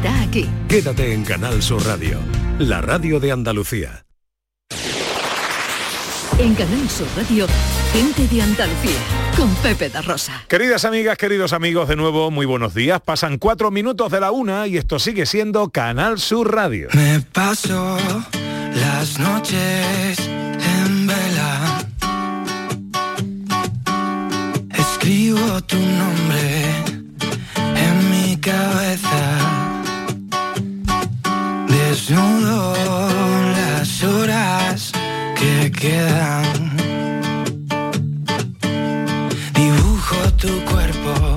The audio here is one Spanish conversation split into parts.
está aquí. Quédate en Canal Sur Radio, la radio de Andalucía. En Canal Sur Radio, gente de Andalucía, con Pepe da Rosa. Queridas amigas, queridos amigos, de nuevo, muy buenos días. Pasan cuatro minutos de la una y esto sigue siendo Canal Sur Radio. Me paso las noches en vela. Escribo tu nombre en mi cabeza. Desnudo las horas que quedan. Dibujo tu cuerpo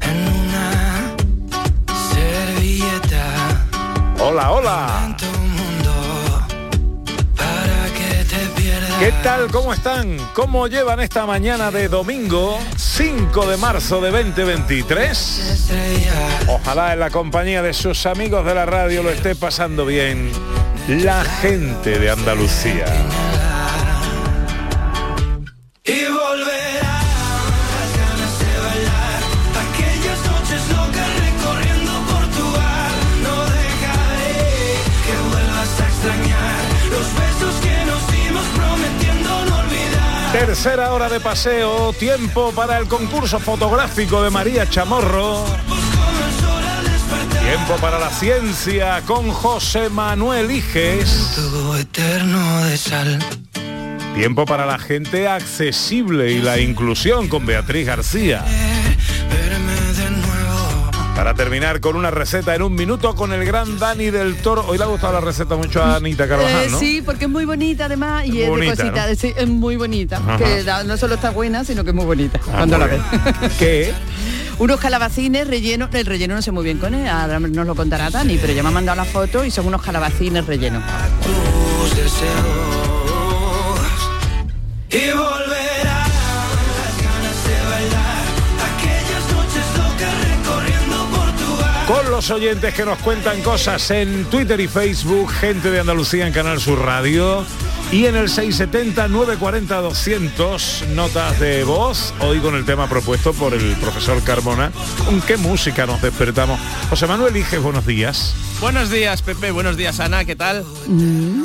en una servilleta. Hola, hola. Tal? ¿Cómo están? ¿Cómo llevan esta mañana de domingo 5 de marzo de 2023? Estrellas. Ojalá en la compañía de sus amigos de la radio lo esté pasando bien la gente de Andalucía. Tercera hora de paseo, tiempo para el concurso fotográfico de María Chamorro. Tiempo para la ciencia con José Manuel Iges. Tubo eterno de sal Tiempo para la gente accesible y la inclusión con Beatriz García. Para terminar con una receta en un minuto con el gran Dani del Toro. Hoy le ha gustado la receta mucho a Anita Carvajal, Eh, ¿no? Sí, porque es muy bonita además y es bonita, de cosita, ¿no? sí, es muy bonita. Ajá. Que da- no solo está buena, sino que es muy bonita Ah, cuando la ves. ¿Qué? unos calabacines rellenos, el relleno no sé muy bien con él, ahora nos lo contará Dani, pero ya me ha mandado la foto y son unos calabacines rellenos. tus deseos Y volverán Con los oyentes que nos cuentan cosas en Twitter y Facebook, gente de Andalucía en Canal Sur Radio. Y en el 670-940-200, notas de voz, hoy con el tema propuesto por el profesor Carmona. ¿Con qué música nos despertamos? José Manuel Iges, buenos días. Buenos días, Pepe. Buenos días, Ana. ¿Qué tal?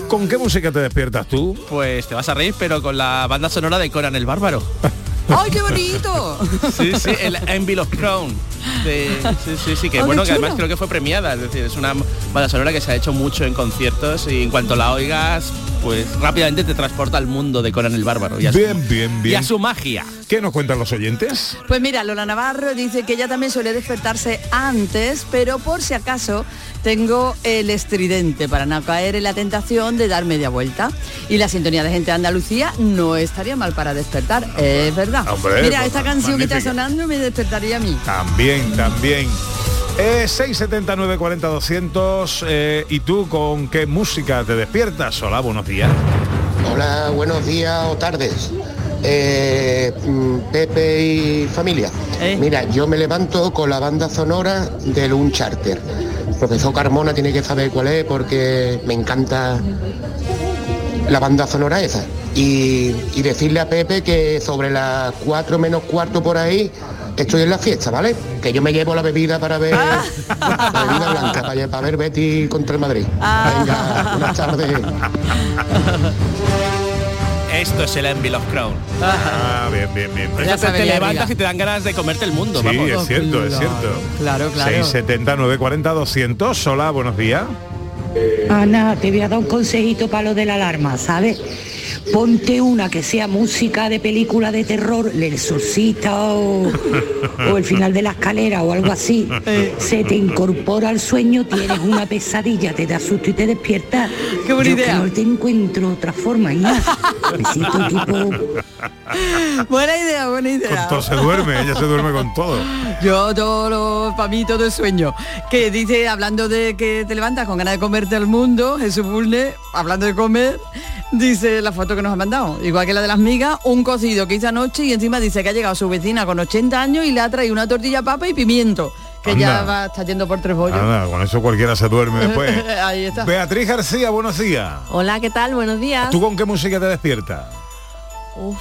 ¿Con qué música te despiertas tú? Pues te vas a reír, pero con la banda sonora de Conan el Bárbaro. ¡Ay, qué bonito! Sí, sí, el Envil of Crown. De- sí, sí, sí, que Oh, bueno, que además creo que fue premiada. Es decir, es una banda sonora que se ha hecho mucho en conciertos y en cuanto la oigas, pues rápidamente te transporta al mundo de Conan el Bárbaro. Y a su, Bien, bien, y bien. a su magia. ¿Qué nos cuentan los oyentes? Pues mira, Lola Navarro dice que ella también suele despertarse antes, pero por si acaso tengo el estridente para no caer en la tentación de dar media vuelta. Y la sintonía de gente de Andalucía no estaría mal para despertar, es verdad. Hombre, mira, pues, esta canción que está sonando me despertaría a mí. También, también. Eh, 679 40 200 eh, ¿Y tú con qué música te despiertas? Hola, buenos días. Hola, buenos días o tardes. Eh, mm, Pepe y familia. Eh. Mira, yo me levanto con la banda sonora del Un Charter. Profesor Carmona tiene que saber cuál es porque me encanta la banda sonora esa. Y, y decirle a Pepe que sobre las 4 menos cuarto por ahí estoy en la fiesta, ¿vale? Que yo me llevo la bebida para ver la bebida blanca, para, para ver Betty contra el Madrid. Venga, buenas tardes. Esto es el Envil of Crown. Ah, bien, bien, bien. Ya eso te, levantas y te dan ganas de comerte el mundo. Sí, vamos. es cierto, es claro, cierto. claro, claro. 679 40 200 Hola, buenos días. Ana, te voy a dar un consejito para lo de la alarma, ¿sabes? Ponte una que sea música de película de terror, El Exorcista o, o El final de la escalera o algo así. Se te incorpora al sueño, tienes una pesadilla, te da susto y te despiertas. Qué buena Yo que idea. no te encuentro otra forma, ya. Besito tipo Buena idea, buena Con idea. todo se duerme, ella se duerme con todo. Yo todo lo, para mí todo es sueño. Que dice, hablando de que te levantas con ganas de comerte al mundo, Jesús Bulne, hablando de comer, dice la foto que nos ha mandado, igual que la de las migas, un cocido que hizo anoche y encima dice que ha llegado su vecina con 80 años y le ha traído una tortilla papa y pimiento, que ya Anda. va, está yendo por tres bollos. Nada, con eso cualquiera se duerme después. Ahí está. Beatriz García, buenos días. Hola, ¿qué tal? Buenos días. ¿Tú con qué música te despiertas? Uf,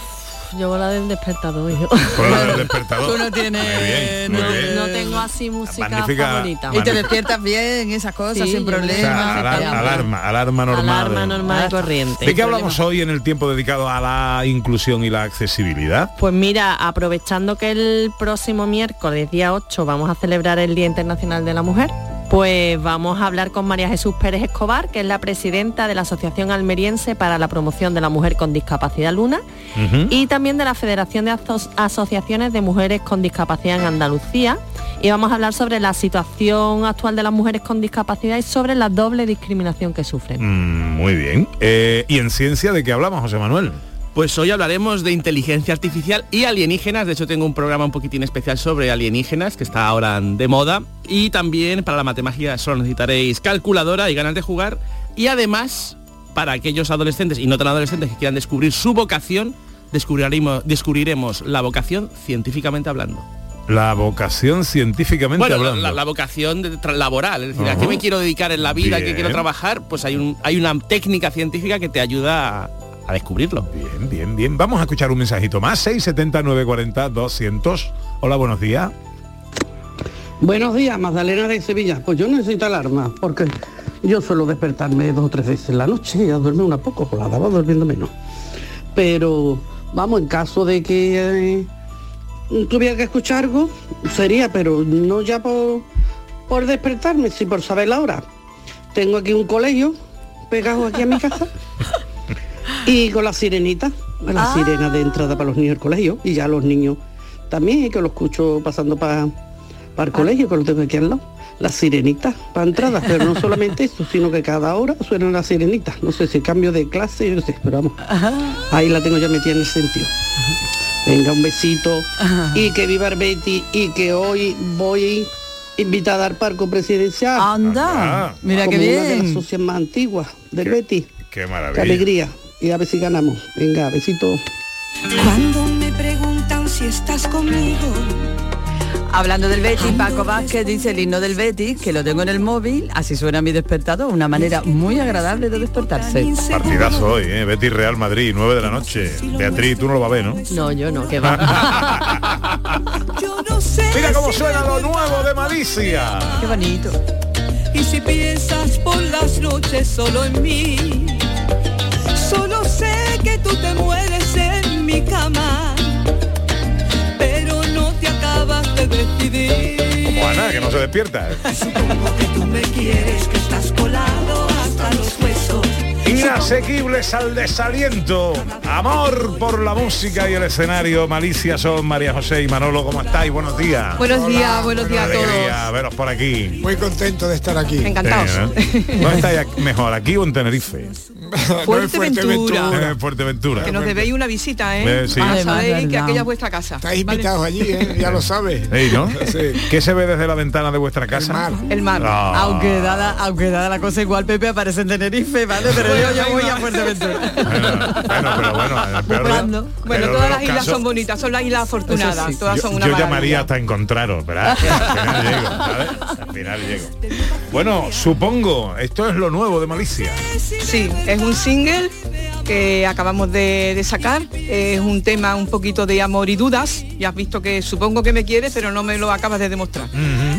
yo la del despertador, hijo. Con la del despertador. Tú no tienes... Muy bien, muy no, bien. No tengo así música Magnífica- favorita. Y te despiertas bien, esas cosas, Sí, sin me O problemas. sea, alar- Alarma. alarma, alarma normal. Alarma normal y corriente. ¿De qué hablamos hoy en el tiempo dedicado a la inclusión y la accesibilidad? Pues mira, aprovechando que el próximo miércoles, día 8, vamos a celebrar el Día Internacional de la Mujer, pues vamos a hablar con María Jesús Pérez Escobar, que es la presidenta de la Asociación Almeriense para la Promoción de la Mujer con Discapacidad Luna y también de la Federación de Aso- Asociaciones de Mujeres con Discapacidad en Andalucía. Y vamos a hablar sobre la situación actual de las mujeres con discapacidad y sobre la doble discriminación que sufren. Mm, muy bien. Eh, ¿Y en ciencia de qué hablamos, José Manuel? Pues hoy hablaremos de inteligencia artificial y alienígenas. De hecho, tengo un programa un poquitín especial sobre alienígenas que está ahora de moda. Y también para la matemática solo necesitaréis calculadora y ganas de jugar. Y además, para aquellos adolescentes y no tan adolescentes que quieran descubrir su vocación, descubriremos, descubriremos la vocación científicamente hablando. La vocación científicamente Bueno, hablando. la- la vocación de laboral, es decir, ¿a qué me quiero dedicar en la vida? ¿A qué quiero trabajar? Pues hay, un, hay una técnica científica que te ayuda a, a descubrirlo. Bien, bien, bien. Vamos a escuchar un mensajito más. 670 940 200. Hola, buenos días. Buenos días, Magdalena de Sevilla. Pues yo necesito alarma, porque yo suelo despertarme dos o tres veces en la noche y a dormir una poco, con la daba durmiendo menos. Pero, vamos, en caso de que eh, tuviera que escuchar algo, sería, pero no ya por, por despertarme, sí por saber la hora. Tengo aquí un colegio pegado aquí a mi casa y con la sirenita, la sirena de entrada para los niños del colegio y ya los niños también, que lo escucho pasando para para el colegio, que lo tengo aquí al lado. Las sirenitas para entrada, pero no solamente eso, sino que cada hora suenan las sirenitas. No sé si cambio de clase, yo no sé, pero vamos. Ahí la tengo ya metida en el sentido. Venga, un besito. Y que viva el Betty y que hoy voy invitada al parco presidencial. Anda, mira qué como una de las bien. socias más antiguas del Betty. Qué Qué maravilla. alegría. Y a ver si ganamos. Venga, besito. Cuando me preguntan si estás conmigo, Hablando del Betis, Paco Vázquez dice el himno del Betis, que lo tengo en el móvil, así suena mi despertador, una manera muy agradable de despertarse. Partidazo hoy, ¿eh? Betis Real Madrid, 9 de la noche. Beatriz, tú no lo vas a ver, ¿no? No, yo no, que va. Mira cómo suena lo nuevo de Malicia. Qué bonito. y si piensas por las noches solo en mí, tú te mueres en mi cama, pero no te acabas de decidir. Como Ana, que no se despierta. ¿eh? Tú me quieres, que estás colado hasta los huesos. Inasequibles al desaliento. Amor por la música y el escenario. Malicia son María José y Manolo. ¿Cómo estáis? Buenos días. Buenos días, buenos días a todos. Alegría veros por aquí. Muy contento de estar aquí. Encantados. Sí, ¿no? ¿Dónde estáis aquí- mejor, aquí o en Tenerife? Fuerteventura. Eh, Fuerteventura. Que nos debéis una visita, ¿eh? Eh, sí. Además, sabéis que aquella es vuestra casa. Estáis invitados allí, ¿eh? ya lo sabes. ¿no? ¿Qué se ve desde la ventana de vuestra casa? El mar. Ah. Aunque dada, aunque dada la cosa igual, Pepe aparece en Tenerife, ¿vale? Pero yo ya voy a Fuerteventura. Bueno, pero bueno, en el peor de- Bueno, todas de las islas casos- son bonitas, son las islas afortunadas, todas yo, son una yo maravilla. llamaría hasta encontraros, ¿verdad? Al final llego, ¿sabes? Al final llego. Bueno, supongo, esto es lo nuevo de Malicia. Sí, es un single que acabamos de, de sacar. Es un tema un poquito de amor y dudas. Ya has visto que supongo que me quieres, pero no me lo acabas de demostrar.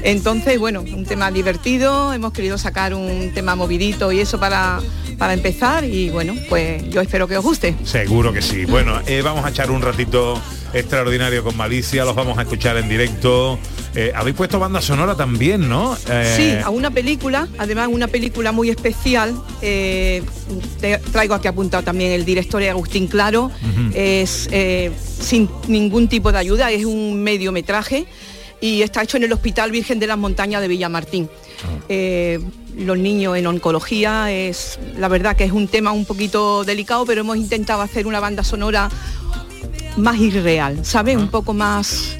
Entonces, bueno, un tema divertido. Hemos querido sacar un tema movidito y eso para, para empezar. Y bueno, pues yo espero que os guste. Seguro que sí. Bueno, eh, vamos a echar un ratito extraordinario con Malicia, los vamos a escuchar en directo. Eh, Habéis puesto banda sonora también, ¿no? Eh, Sí, a una película, además una película muy especial. eh, te- traigo aquí apuntado también el director Agustín Claro. Es eh, sin ningún tipo de ayuda, es un mediometraje y está hecho en el Hospital Virgen de las Montañas de Villamartín. Eh, los niños en oncología es la verdad que es un tema un poquito delicado, pero hemos intentado hacer una banda sonora más irreal, ¿sabes? Un poco más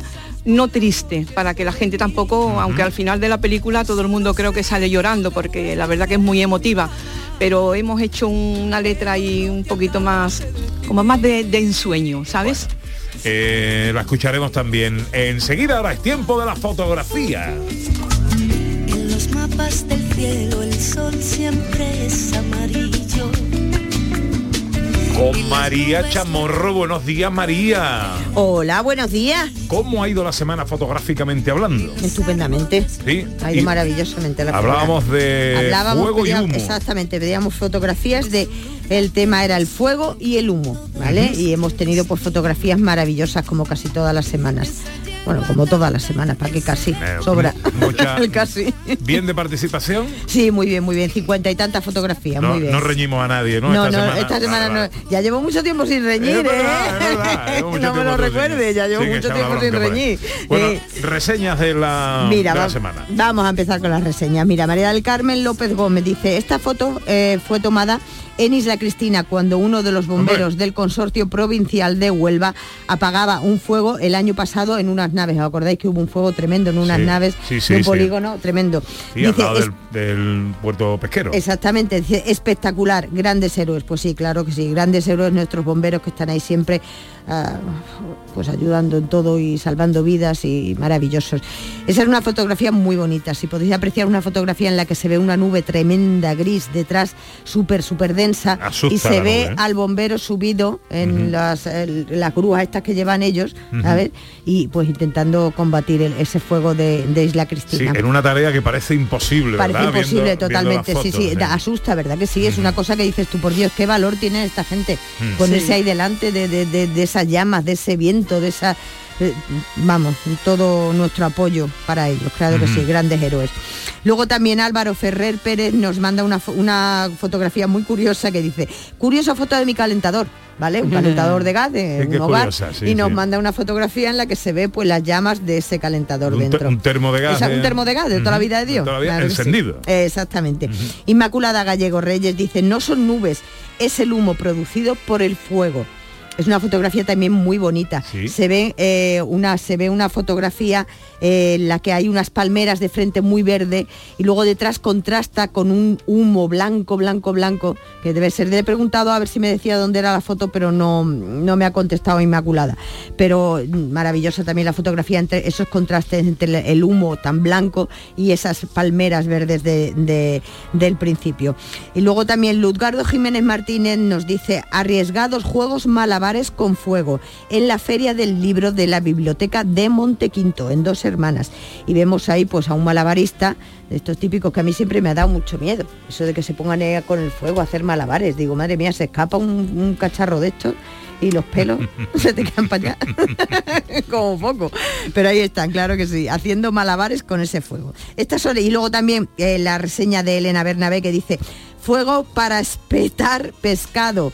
no triste, para que la gente tampoco, aunque al final de la película todo el mundo creo que sale llorando, porque la verdad que es muy emotiva, pero hemos hecho una letra ahí un poquito más, como más de, de ensueño, ¿sabes? eh, la escucharemos también enseguida. Ahora es tiempo de la fotografía. En los mapas del cielo el sol siempre es amarillo. Con María Chamorro, buenos días María. Hola, buenos días. ¿Cómo ha ido la semana fotográficamente hablando? Estupendamente. Sí. Ha ido y maravillosamente la Hablábamos semana. de Hablábamos, fuego y humo. Exactamente, pedíamos fotografías de el tema era el fuego y el humo, ¿vale? Y hemos tenido pues fotografías maravillosas como casi todas las semanas. Bueno, como todas las semanas, para que casi Eh, sobra. mu- mucha- El casi. Bien de participación. Sí, muy bien, muy bien. Cincuenta y tantas fotografías, No, muy bien. no reñimos a nadie, ¿no? No, esta no, semana, esta semana Vale, no. Ya llevo mucho tiempo sin reñir, ¿eh? verdad, no me lo recuerde, ya llevo Sí, mucho tiempo sin reñir. Bueno, Eh, reseñas de la, Mira, de la va- semana. vamos a empezar con las reseñas. Mira, María del Carmen López Gómez dice, esta foto eh, fue tomada en Isla Cristina cuando uno de los bomberos del consorcio provincial de Huelva apagaba un fuego el año pasado en unas naves. ¿Os acordáis que hubo un fuego tremendo en unas Sí, naves sí, sí, de un polígono tremendo? Sí, al lado "Es- del, del puerto pesquero. Exactamente, dice, espectacular, grandes héroes. Pues sí, claro que sí, grandes héroes nuestros bomberos que están ahí siempre pues ayudando en todo y salvando vidas y maravillosos. Esa es una fotografía muy bonita. Si podéis apreciar una fotografía en la que se ve una nube tremenda gris detrás, súper, súper densa, Asusta y se ve nube, ¿eh? al bombero subido en las, el- las grúas estas que llevan ellos, Ujú. ¿sabes? Y pues intentando combatir el- ese fuego de, de Isla Sí, Cristina. en una tarea que parece imposible, Parece imposible Viendo- viendo totalmente, las sí, fotos, sí, asusta, ¿verdad? Que sí, es una cosa que dices tú, por Dios, qué valor tiene esta gente. Ponerse Sí. ahí delante de, de- de- de esas llamas, de ese viento, de esa... eh, vamos, todo nuestro apoyo para ellos, claro que sí, grandes héroes. Luego también Álvaro Ferrer Pérez nos manda una, una fotografía muy curiosa que dice, curiosa foto de mi calentador. ¿Vale? Un calentador de gas de un hogar curiosa, sí, y nos sí. manda una fotografía en la que se ve pues las llamas de ese calentador Un, dentro. un termo de gas. De- un termo de gas de toda la vida de Dios. Claro sí. encendido. Exactamente. Inmaculada Gallego Reyes dice, no son nubes, es el humo producido por el fuego. Es una fotografía también muy bonita. Sí. Se ve eh, una se ve una fotografía eh, en la que hay unas palmeras de frente muy verde y luego detrás contrasta con un humo blanco, blanco, blanco que debe ser. Le he preguntado a ver si me decía dónde era la foto, pero no no me ha contestado Inmaculada. Pero mm, maravillosa también la fotografía entre esos contrastes entre el- humo tan blanco y esas palmeras verdes de- de- del principio. Y luego también Luzgardo Jiménez Martínez nos dice arriesgados juegos con fuego en la feria del libro de la biblioteca de Montequinto en Dos Hermanas. Y vemos ahí pues a un malabarista de estos típicos que a mí siempre me ha dado mucho miedo. Eso de que se pongan con el fuego a hacer malabares. Digo, madre mía, se escapa un, un cacharro de estos y los pelos se te quedan para allá. como poco. Pero ahí están, claro que sí, haciendo malabares con ese fuego. Estas son, y luego también eh, la reseña de Elena Bernabé que dice, fuego para espetar pescado.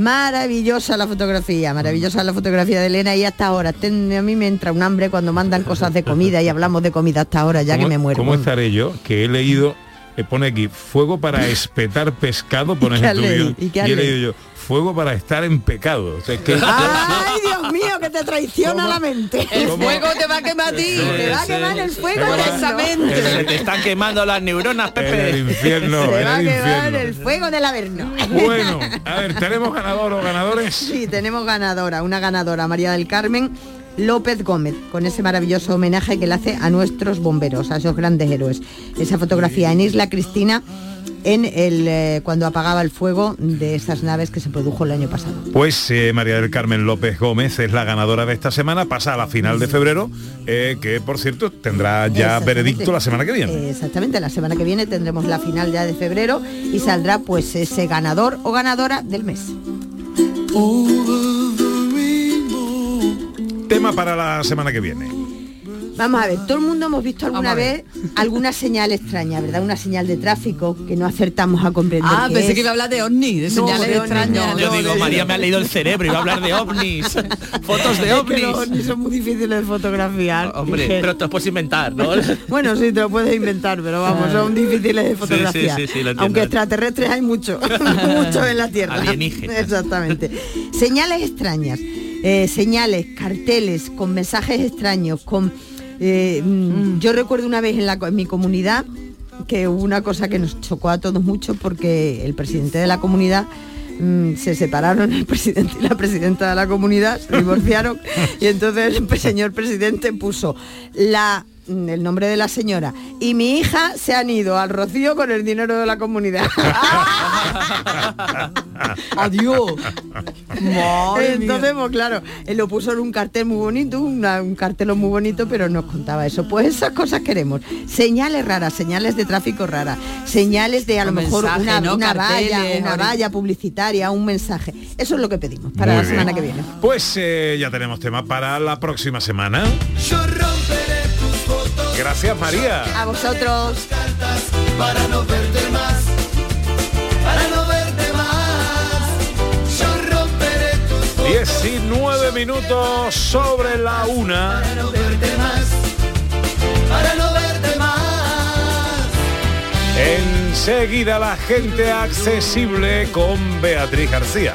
Maravillosa la fotografía, maravillosa la fotografía de Elena y hasta ahora. ten- a mí me entra un hambre cuando mandan cosas de comida y hablamos de comida hasta ahora, ya que ¿Cómo- me muero. ¿Cómo estaré yo? Que he leído, eh, pone aquí, fuego para espetar pescado, pones ¿Y qué y has he leído? yo, fuego para estar en pecado. O sea, que- ¡Ay, Dios mío, que te traiciona la mente! El fuego te va a quemar a ti. Te va a quemar el fuego Por eternamente. Se te están quemando las neuronas, Pepe. En el infierno, Se en va a quemar infierno. el fuego del averno. Bueno, a ver, ¿tenemos ganador o ganadores? Sí, tenemos ganadora, una ganadora, María del Carmen López Gómez, con ese maravilloso homenaje que le hace a nuestros bomberos, a esos grandes héroes. Esa fotografía en Isla Cristina, en el eh, cuando apagaba el fuego de esas naves que se produjo el año pasado. Pues eh, María del Carmen López Gómez es la ganadora de esta semana, pasa a la final de febrero, eh, que por cierto tendrá ya veredicto la semana que viene. Exactamente, la semana que viene tendremos la final ya de febrero y saldrá pues ese ganador o ganadora del mes. Tema para la semana que viene. Vamos a ver, todo el mundo hemos visto alguna vez alguna señal extraña, ¿verdad? Una señal de tráfico que no acertamos a comprender. Ah, qué pensé es. que iba a hablar de ovni, de No, señales de extrañas. no, Yo no, digo, María me ha leído el cerebro, iba a hablar de ovnis. Fotos de Es que ovnis. los ovnis son muy difíciles de fotografiar. Hombre, Dije, pero te los puedes inventar, ¿no? Bueno, sí, te lo puedes inventar, pero vamos, son difíciles de Sí, sí, fotografiar. sí, sí, lo entiendo. Aunque extraterrestres hay mucho, mucho en la Tierra. Alienígenas. Exactamente. Señales extrañas, eh, señales, carteles con mensajes extraños, con... eh, mm, Yo recuerdo una vez en, la, en mi comunidad que hubo una cosa que nos chocó a todos mucho porque el presidente de la comunidad mm, se separaron el presidente y la presidenta de la comunidad, se divorciaron. Y entonces el señor presidente puso la mm, el nombre de la señora. Y mi hija se han ido al rocío con el dinero de la comunidad. Adiós. Madre Entonces, pues claro, él lo puso en un cartel muy bonito, una- un cartel muy bonito, pero nos contaba eso. Pues esas cosas queremos. Señales raras, señales de tráfico raras, señales de a lo Un mejor mensaje, una, ¿no? una valla, una valla publicitaria, un mensaje. Eso es lo que pedimos para Muy la semana que viene. Pues eh, ya tenemos tema para la próxima semana. Yo romperé. Gracias María. A vosotros. para no verte más. Para no verte más. Yo romperé tus fotos. 19 minutos sobre la una. Para no verte más. Para no verte más. Enseguida la gente accesible con Beatriz García.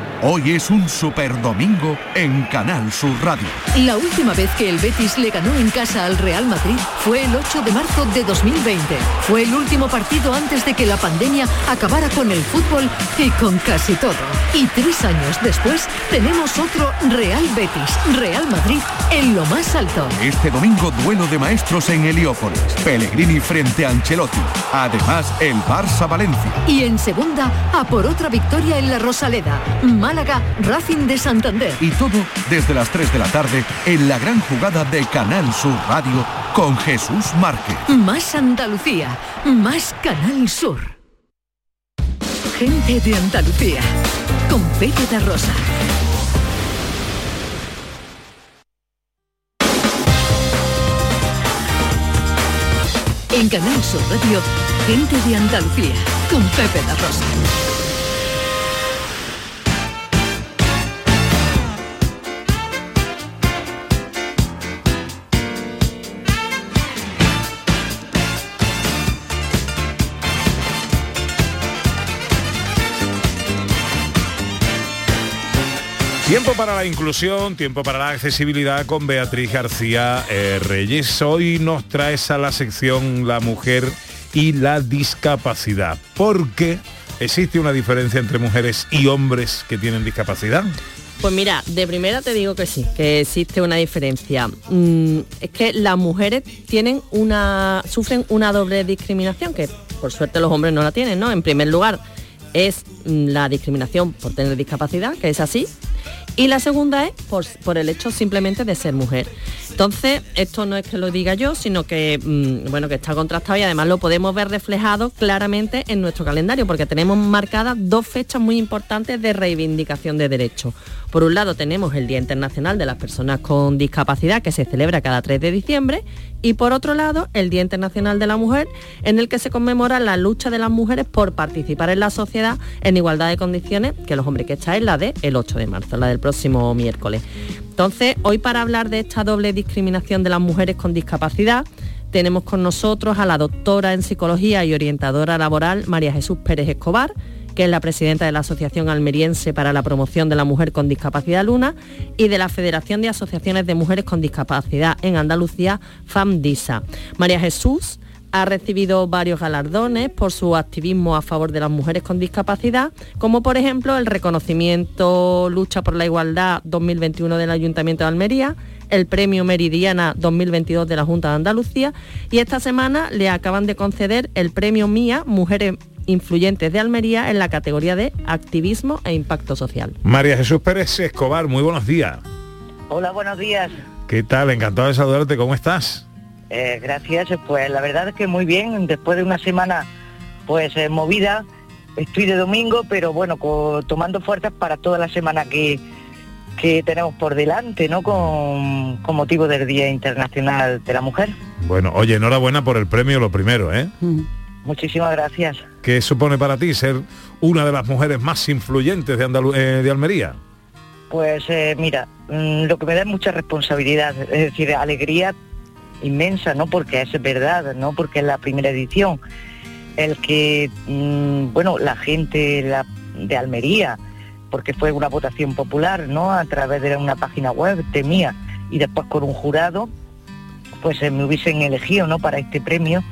Hoy es un super domingo en Canal Sur Radio. La última vez que el Betis le ganó en casa al Real Madrid fue el 8 de marzo de 2020. Fue el último partido antes de que la pandemia acabara con el fútbol y con casi todo. Y tres años después tenemos otro Real Betis, Real Madrid, en lo más alto. Este domingo duelo de maestros en Heliópolis. Pellegrini frente a Ancelotti. Además, el Barça Valencia. Y en segunda, a por otra victoria en la Rosaleda. Málaga, Racing de Santander. Y todo desde las 3 de la tarde en la gran jugada de Canal Sur Radio con Jesús Márquez. Más Andalucía, más Canal Sur. Gente de Andalucía, con Pepe da Rosa. En Canal Sur Radio, Gente de Andalucía, con Pepe da Rosa. Tiempo para la inclusión, tiempo para la accesibilidad con Beatriz García eh, Reyes. Hoy nos traes a la sección La mujer y la discapacidad. Porque existe una diferencia entre mujeres y hombres que tienen discapacidad. Pues mira, de primera te digo que sí, que existe una diferencia. Mm, es que las mujeres tienen una, sufren una doble discriminación, que por suerte los hombres no la tienen, ¿no? En primer lugar, es mm, la discriminación por tener discapacidad, que es así. Y la segunda es por, el hecho simplemente de ser mujer. Entonces, esto no es que lo diga yo, sino que, mm, bueno, que está contrastado y además lo podemos ver reflejado claramente en nuestro calendario, porque tenemos marcadas dos fechas muy importantes de reivindicación de derechos. Por un lado tenemos el Día Internacional de las Personas con Discapacidad, que se celebra cada 3 de diciembre, y por otro lado el Día Internacional de la Mujer, en el que se conmemora la lucha de las mujeres por participar en la sociedad en igualdad de condiciones que los hombres, que esta es la de el 8 de marzo, la del próximo miércoles. Entonces, hoy para hablar de esta doble discriminación de las mujeres con discapacidad, tenemos con nosotros a la doctora en psicología y orientadora laboral María Jesús Pérez Escobar, es la presidenta de la Asociación Almeriense para la Promoción de la Mujer con Discapacidad Luna y de la Federación de Asociaciones de Mujeres con Discapacidad en Andalucía, FAMDISA. María Jesús ha recibido varios galardones por su activismo a favor de las mujeres con discapacidad, como por ejemplo el reconocimiento Lucha por la Igualdad 2021 del Ayuntamiento de Almería, el Premio Meridiana 2022 de la Junta de Andalucía y esta semana le acaban de conceder el Premio Mía Mujeres Influyentes de Almería en la categoría de Activismo e Impacto Social. María Jesús Pérez Escobar, muy buenos días. Hola, buenos días. ¿Qué tal? Encantado de saludarte, ¿cómo estás? Eh, gracias. Pues la verdad es que muy bien. Después de una semana pues eh, movida, estoy de domingo, pero bueno, co- tomando fuerzas para toda la semana que, que tenemos por delante, ¿no? Con, con motivo del Día Internacional de la Mujer. Bueno, oye, enhorabuena por el premio, lo primero, ¿eh? Muchísimas gracias. ¿Qué supone para ti ser una de las mujeres más influyentes de, eh, de Almería? Pues eh, mira, mm, lo que me da es mucha responsabilidad, es decir, alegría inmensa, no porque es verdad, no porque es la primera edición, el que, mm, bueno, la gente de Almería, porque fue una votación popular, ¿no? A través de una página web de mía y después con un jurado, pues eh, me hubiesen elegido, ¿no? Para este premio,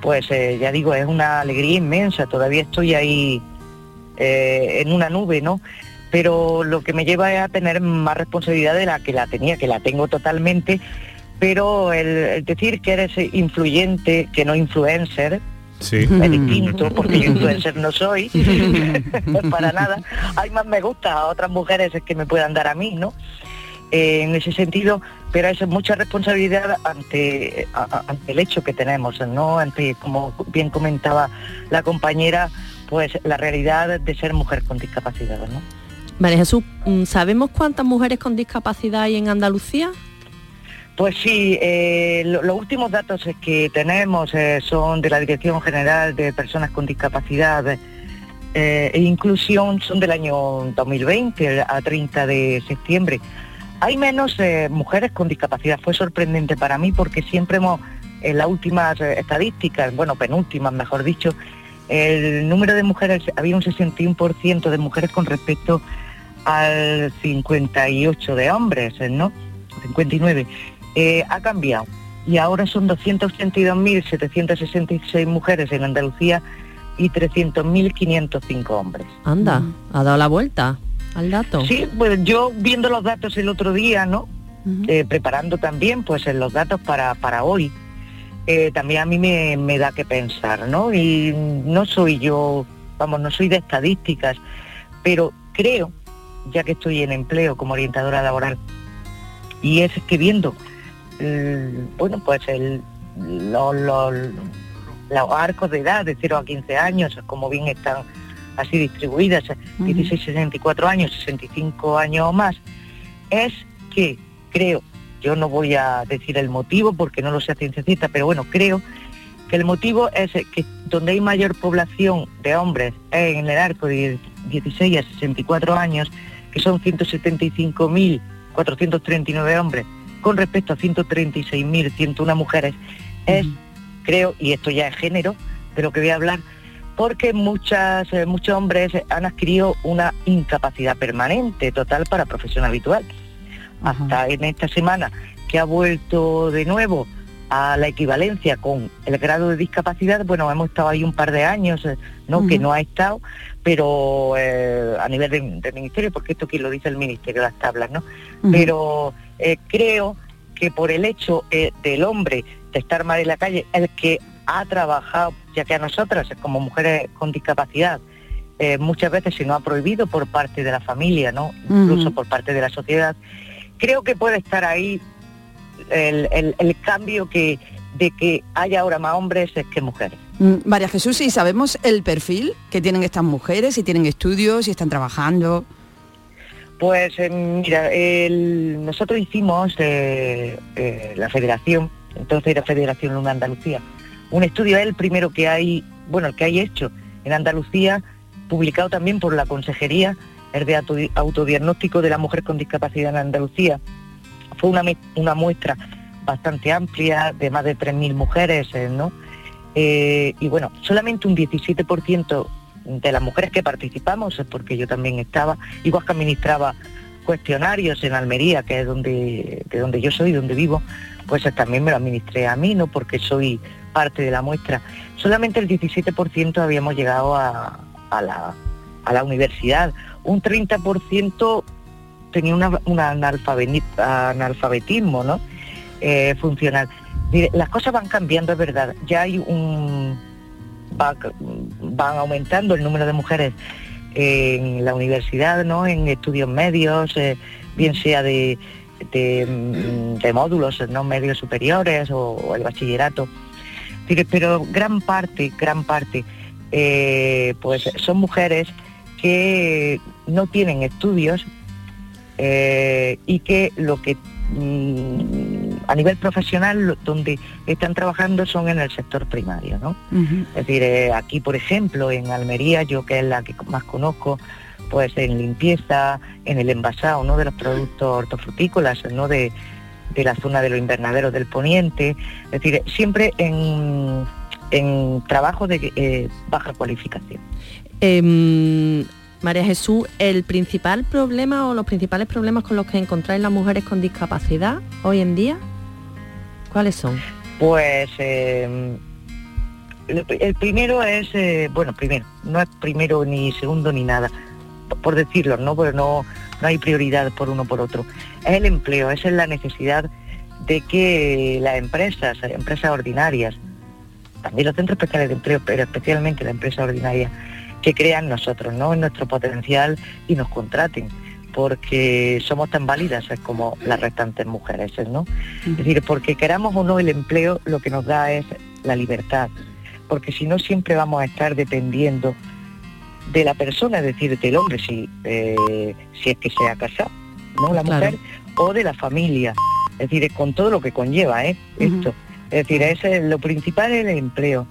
pues eh, ya digo, es una alegría inmensa, todavía estoy ahí eh, en una nube, ¿no? Pero lo que me lleva es a tener más responsabilidad de la que la tenía, que la tengo totalmente, pero el, el decir que eres influyente, que no influencer, Sí. es distinto, porque yo influencer no soy, para nada. Hay más me gusta a otras mujeres que me puedan dar a mí, ¿no? Eh, en ese sentido, pero es mucha responsabilidad ante, a- ante el hecho que tenemos, ¿no? Ante, como bien comentaba la compañera, pues la realidad de ser mujer con discapacidad, ¿no? María Jesús, mm, ¿sabemos cuántas mujeres con discapacidad hay en Andalucía? Pues sí, eh, lo- los últimos datos que tenemos eh, son de la Dirección General de Personas con Discapacidad eh, e Inclusión, son del año 2020 a 30 de septiembre. Hay menos eh, mujeres con discapacidad, fue sorprendente para mí porque siempre hemos, en las últimas eh, estadísticas, bueno, penúltimas mejor dicho, el número de mujeres, había un 61% de mujeres con respecto al 58 de hombres, ¿no? 59. Eh, ha cambiado y ahora son 282.766 mujeres en Andalucía y 300.505 hombres. Anda, ha dado la vuelta al dato. Sí, pues yo viendo los datos el otro día, ¿no? Eh, preparando también pues en los datos para, para hoy, eh, también a mí me, me da que pensar, ¿no? Y no soy yo, vamos, no soy de estadísticas, pero creo, ya que estoy en empleo como orientadora laboral, y es que viendo, eh, bueno, pues el, lo- lo- los arcos de edad de 0 a 15 años, como bien están así distribuidas, 16, 64 años, 65 años o más, es que creo, yo no voy a decir el motivo porque no lo sé a ciencia cierta, pero bueno, creo que el motivo es que donde hay mayor población de hombres es en el arco de 16 a 64 años, que son 175.439 hombres, con respecto a 136.101 mujeres, es, creo, y esto ya es género, de lo que voy a hablar, porque muchas, eh, muchos hombres han adquirido una incapacidad permanente total para profesión habitual. Hasta en esta semana que ha vuelto de nuevo a la equivalencia con el grado de discapacidad, bueno, hemos estado ahí un par de años, eh, ¿no? Que no ha estado, pero eh, a nivel de, de ministerio, porque esto quien lo dice el ministerio, las tablas, ¿no? Pero eh, creo que por el hecho eh, del hombre de estar mal en la calle, el que ha trabajado, ya que a nosotras, como mujeres con discapacidad, eh, muchas veces se nos ha prohibido por parte de la familia, ¿no? Incluso por parte de la sociedad. Creo que puede estar ahí el, el- el cambio que de que haya ahora más hombres que mujeres. Mm, María Jesús, ¿y sabemos el perfil que tienen estas mujeres? Si tienen estudios, si están trabajando. Pues eh, mira, el- nosotros hicimos eh, eh, la federación, entonces era Federación Luna Andalucía, un estudio, es el primero que hay, bueno, el que hay hecho en Andalucía, publicado también por la Consejería, el de auto- autodiagnóstico de la mujer con discapacidad en Andalucía. Fue una, una muestra bastante amplia de más de 3.000 mujeres, eh, ¿no? Eh, y bueno, solamente un 17% de las mujeres que participamos, es porque yo también estaba, igual que administraba cuestionarios en Almería, que es donde, de donde yo soy, donde vivo, pues también me lo administré a mí, ¿no? Porque soy parte de la muestra. Solamente el 17% habíamos llegado a, la, universidad. Un 30% tenía un analfabetismo, ¿no? Eh, funcional. Las cosas van cambiando, es verdad. Ya hay un... va- van aumentando el número de mujeres en la universidad, ¿no? En estudios medios, eh, bien sea de, módulos, ¿no? Medios superiores o el bachillerato. Pero gran parte, gran parte, eh, pues son mujeres que no tienen estudios eh, y que lo que mm, A nivel profesional, lo- donde están trabajando son en el sector primario, ¿no? Es decir, eh, aquí, por ejemplo, en Almería, yo que es la que más conozco, pues en limpieza, en el envasado, ¿no? De los productos hortofrutícolas, ¿no? De, de la zona de los invernaderos del poniente, es decir, siempre en, en trabajo de eh, baja cualificación. Em, María Jesús, el principal problema o los principales problemas con los que encontráis las mujeres con discapacidad hoy en día, ¿cuáles son? Pues eh, el, primero es, eh, bueno, primero, no es primero ni segundo ni nada, por, decirlo, ¿no? Porque no, no hay prioridad por uno por otro. Es el empleo, esa es la necesidad de que las empresas, empresas ordinarias, también los centros especiales de empleo, pero especialmente las empresas ordinarias, que crean nosotros, ¿no? En nuestro potencial y nos contraten porque somos tan válidas como las restantes mujeres, ¿no? Es decir, porque queramos o no el empleo, lo que nos da es la libertad, porque si no siempre vamos a estar dependiendo de la persona, es decir, del hombre, si, eh, si es que se ha casado, ¿no? La mujer, o de la familia, es decir, con todo lo que conlleva, ¿eh? Esto. Es decir, ese, lo principal es el empleo.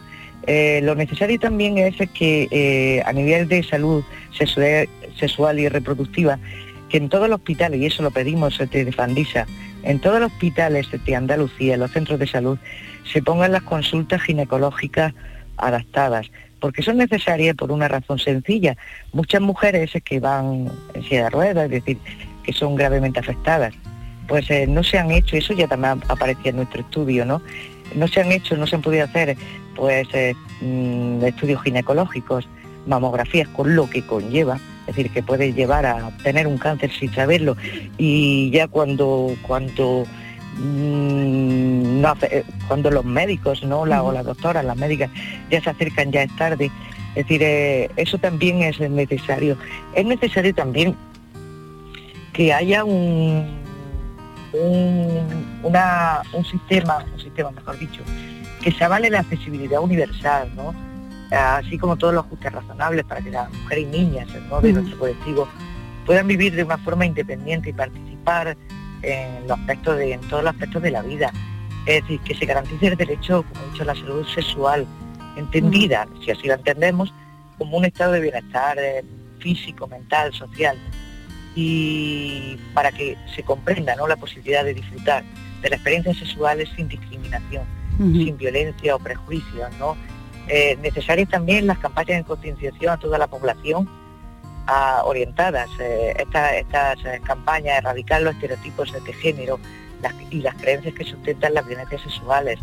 Eh, lo necesario también es que a nivel de salud sexual, sexual y reproductiva, que en todos los hospitales, y eso lo pedimos desde Fandisa, en todos los hospitales de Andalucía, en los centros de salud, se pongan las consultas ginecológicas adaptadas, porque son necesarias por una razón sencilla. Muchas mujeres que van en silla de ruedas, es decir, que son gravemente afectadas, pues eh, no se han hecho, eso ya también aparecía en nuestro estudio, ¿no? No se han hecho, no se han podido hacer pues eh, mm, estudios ginecológicos, mamografías con lo que conlleva, es decir, que puede llevar a tener un cáncer sin saberlo y ya cuando cuando mm, no hace- eh, cuando los médicos no la, o las doctoras las médicas ya se acercan ya es tarde. Es decir eh, eso también es necesario. Es necesario también que haya un un, una- un sistema un sistema mejor dicho que se avale la accesibilidad universal no así como todos los ajustes razonables para que las mujeres y niñas ¿no? de nuestro colectivo puedan vivir de una forma independiente y participar en los aspectos de, en todos los aspectos de la vida. Es decir, que se garantice el derecho, como he dicho, a la salud sexual, entendida, si así la entendemos, como un estado de bienestar eh, físico, mental, social, y para que se comprenda ¿no? la posibilidad de disfrutar de las experiencias sexuales sin discriminación, sin violencia o prejuicios, ¿no? Eh, necesarias también las campañas de concienciación a toda la población a- orientadas. eh, esta- estas eh, campañas, erradicar los estereotipos de género las- y las creencias que sustentan las violencias sexuales.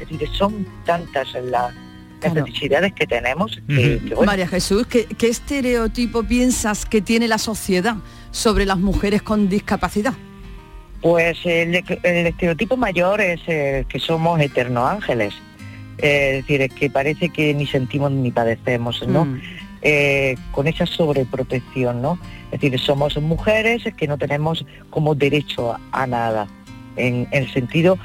Es decir, son tantas las, las necesidades que tenemos que, que, bueno, María Jesús, ¿qué, qué estereotipo piensas que tiene la sociedad sobre las mujeres con discapacidad? Pues el, el estereotipo mayor es que somos eternos ángeles. Eh, es decir, es que parece que ni sentimos ni padecemos, ¿no? Mm. Eh, con esa sobreprotección, ¿no? Es decir, somos mujeres que no tenemos como derecho a, nada, en, el sentido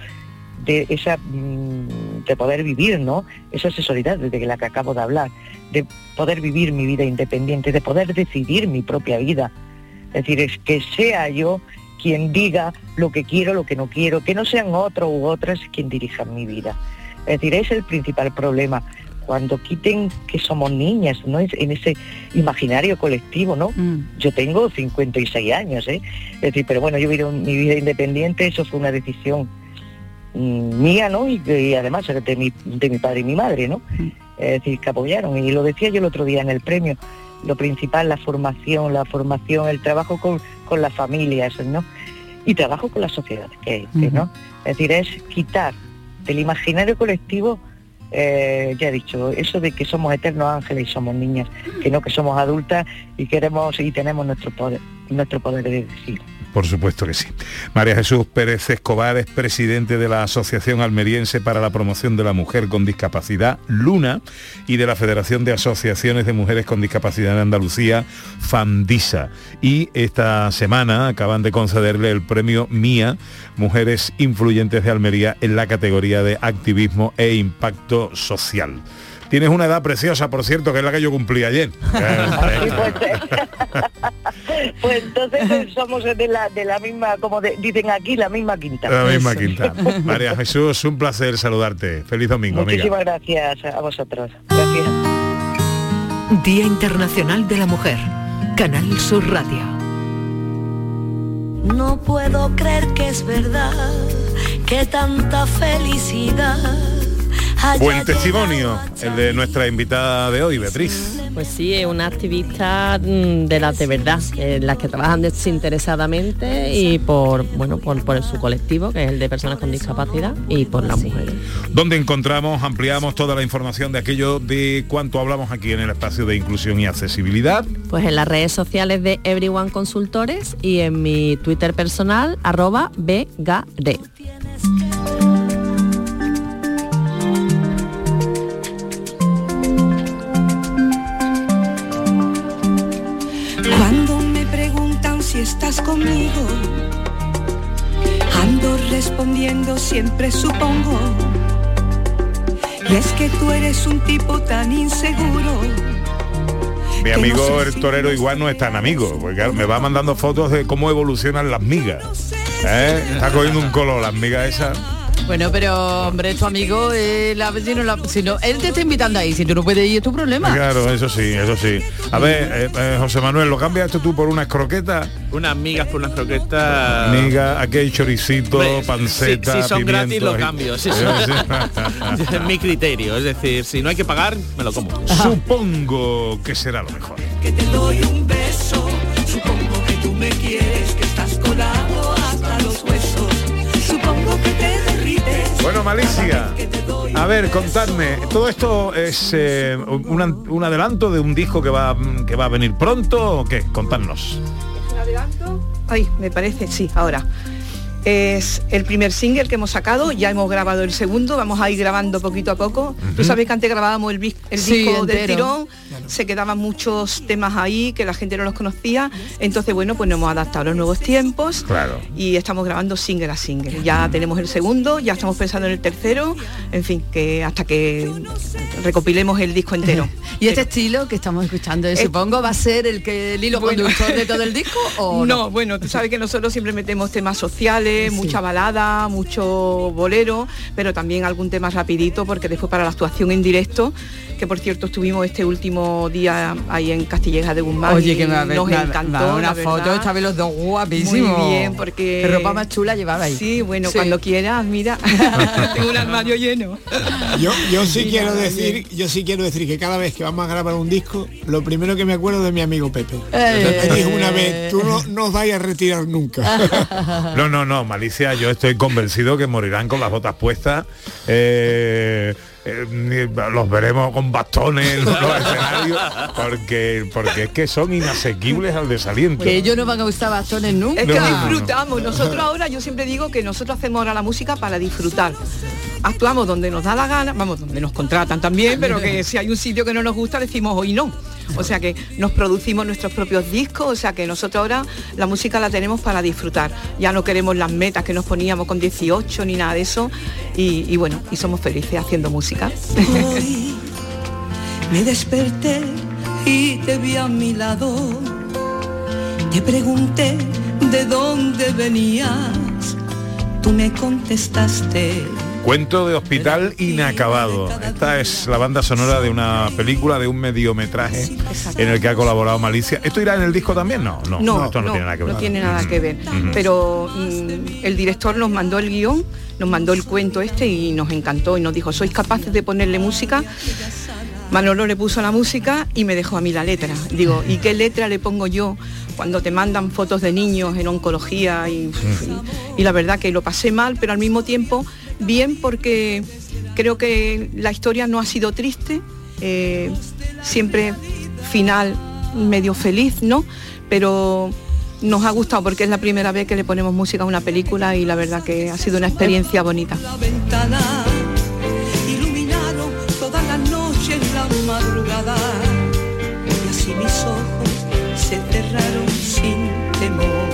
de esa mm, de poder vivir, ¿no? Esa sexualidad de la que acabo de hablar, de poder vivir mi vida independiente, de poder decidir mi propia vida. Es decir, es que sea yo quien diga lo que quiero, lo que no quiero, que no sean otros u otras quien dirijan mi vida. Es decir, es el principal problema. Cuando quiten que somos niñas, ¿no? En ese imaginario colectivo, ¿no? Yo tengo 56 años, ¿eh? Es decir, pero bueno, yo vivido mi vida independiente, eso fue una decisión mm, mía, ¿no? Y, y además de mi, de mi padre y mi madre, ¿no? Es decir, que apoyaron. Y lo decía yo el otro día en el premio, lo principal, la formación, la formación, el trabajo con, con las familias, ¿no? Y trabajo con la sociedad, que, que, ¿no? Es decir, es quitar del imaginario colectivo, eh, ya he dicho, eso de que somos eternos ángeles y somos niñas, que no, que somos adultas y queremos y tenemos nuestro poder, nuestro poder de decir. Por supuesto que sí. María Jesús Pérez Escobar es presidente de la Asociación Almeriense para la Promoción de la Mujer con Discapacidad, Luna, y de la Federación de Asociaciones de Mujeres con Discapacidad en Andalucía, Fandisa. Y esta semana acaban de concederle el premio MIA, Mujeres Influyentes de Almería, en la categoría de Activismo e Impacto Social. Tienes una edad preciosa, por cierto, que es la que yo cumplí ayer. Pues entonces eh, somos de la, de la misma, como de- dicen aquí, la misma quinta. La misma quinta. María Jesús, un placer saludarte. Feliz domingo, amiga. Muchísimas gracias a vosotros. Gracias. Día Internacional de la Mujer. Canal Sur Radio. No puedo creer que es verdad que tanta felicidad Buen testimonio el de nuestra invitada de hoy, Beatriz. Pues sí, es una activista mm, de las de verdad, las que trabajan desinteresadamente y por bueno por, por su colectivo, que es el de personas con discapacidad, y por las mujeres. donde encontramos, ampliamos toda la información de aquello de cuánto hablamos aquí en el espacio de inclusión y accesibilidad. Pues en las redes sociales de Everyone Consultores y en mi Twitter personal, arroba BGD. Estás conmigo, ando respondiendo siempre supongo. Y es que tú eres un tipo tan inseguro. Mi amigo no sé el si torero igual no es tan amigo, porque me va mandando fotos de cómo evolucionan las migas. ¿Eh? Está cogiendo un color las migas esas. Bueno, pero hombre, tu amigo, eh, la, si no, la- si no- él te está invitando ahí, si tú no puedes ir es tu problema. Claro, eso sí, eso sí. A ver, eh, eh, José Manuel, ¿lo cambias esto tú por unas croquetas? Unas migas por unas croquetas. Miga, aquí hay choricito, Hombre, panceta, si, si son gratis lo cambio. Si son- es mi criterio, es decir, si no hay que pagar, me lo como. Supongo que será lo mejor. Que te doy un beso. Supongo que tú me quieres, que estás colado Bueno, Malicia, a ver, contadme, todo esto es eh, un, an- un adelanto de un disco que va, que va a venir pronto o qué? Contadnos. ¿Un adelanto? Ay, me parece, sí, ahora. Es el primer single que hemos sacado, ya hemos grabado el segundo, vamos a ir grabando poquito a poco. Tú sabes que antes grabábamos el, el Sí, disco del tirón, se quedaban muchos temas ahí que la gente no los conocía, entonces bueno, pues nos hemos adaptado a los nuevos tiempos Claro. y estamos grabando single a single. Ya tenemos el segundo, ya estamos pensando en el tercero, en fin, que hasta que recopilemos el disco entero. ¿Y este estilo que estamos escuchando, eh, supongo, va a ser el que el hilo Bueno. conductor de todo el disco o no, no? bueno, tú sabes que nosotros siempre metemos temas sociales, mucha balada, mucho bolero, pero también algún tema rapidito, porque después para la actuación en directo, que por cierto estuvimos este último día ahí en Castilleja de Guzmán. Oye, que me va a ver- nos va- encantó. me va a ver la una foto, verdad. estaban los dos guapísimos. Muy bien, porque... Qué ropa más chula llevaba ahí. Sí, bueno, Sí. cuando quieras, mira, tengo un armario lleno. Yo, yo sí quiero decir, yo sí quiero decir que cada vez que vamos a grabar un disco, lo primero que me acuerdo de mi amigo Pepe. Eh. Me dijo una vez, tú no, no os vayas a retirar nunca. No, no, no, Malicia, yo estoy convencido que morirán con las botas puestas. eh, eh, los veremos con bastones en los escenarios porque porque es que son inasequibles al desaliento. Que ellos no van a usar bastones nunca. Es que No, no, no. disfrutamos. Nosotros ahora, yo siempre digo que nosotros hacemos ahora la música para disfrutar. Actuamos donde nos da la gana, vamos, donde nos contratan también, pero que si hay un sitio que no nos gusta, decimos hoy no. O sea que nos producimos nuestros propios discos, o sea que nosotros ahora la música la tenemos para disfrutar. Ya no queremos las metas que nos poníamos con 18 ni nada de eso. Y, bueno, y somos felices haciendo música. Me desperté y te vi a mi lado. Te pregunté de dónde venías. Tú me contestaste. Cuento de hospital inacabado. Esta es la banda sonora de una película, de un mediometraje en el que ha colaborado Malicia. ¿Esto irá en el disco también? No, no, No, esto no, no, tiene nada que ver. no tiene nada que ver. Pero mm, el director nos mandó el guion, nos mandó el cuento este y nos encantó y nos dijo, ¿sois capaces de ponerle música? Manolo le puso la música y me dejó a mí la letra. Digo, ¿y qué letra le pongo yo cuando te mandan fotos de niños en oncología? Y, y- y la verdad que lo pasé mal, pero al mismo tiempo bien porque creo que la historia no ha sido triste, eh, siempre final medio feliz, ¿no? Pero nos ha gustado porque es la primera vez que le ponemos música a una película y la verdad que ha sido una experiencia bonita. La ventana iluminaron toda la noche en la madrugada. Y así mis ojos se cerraron sin temor.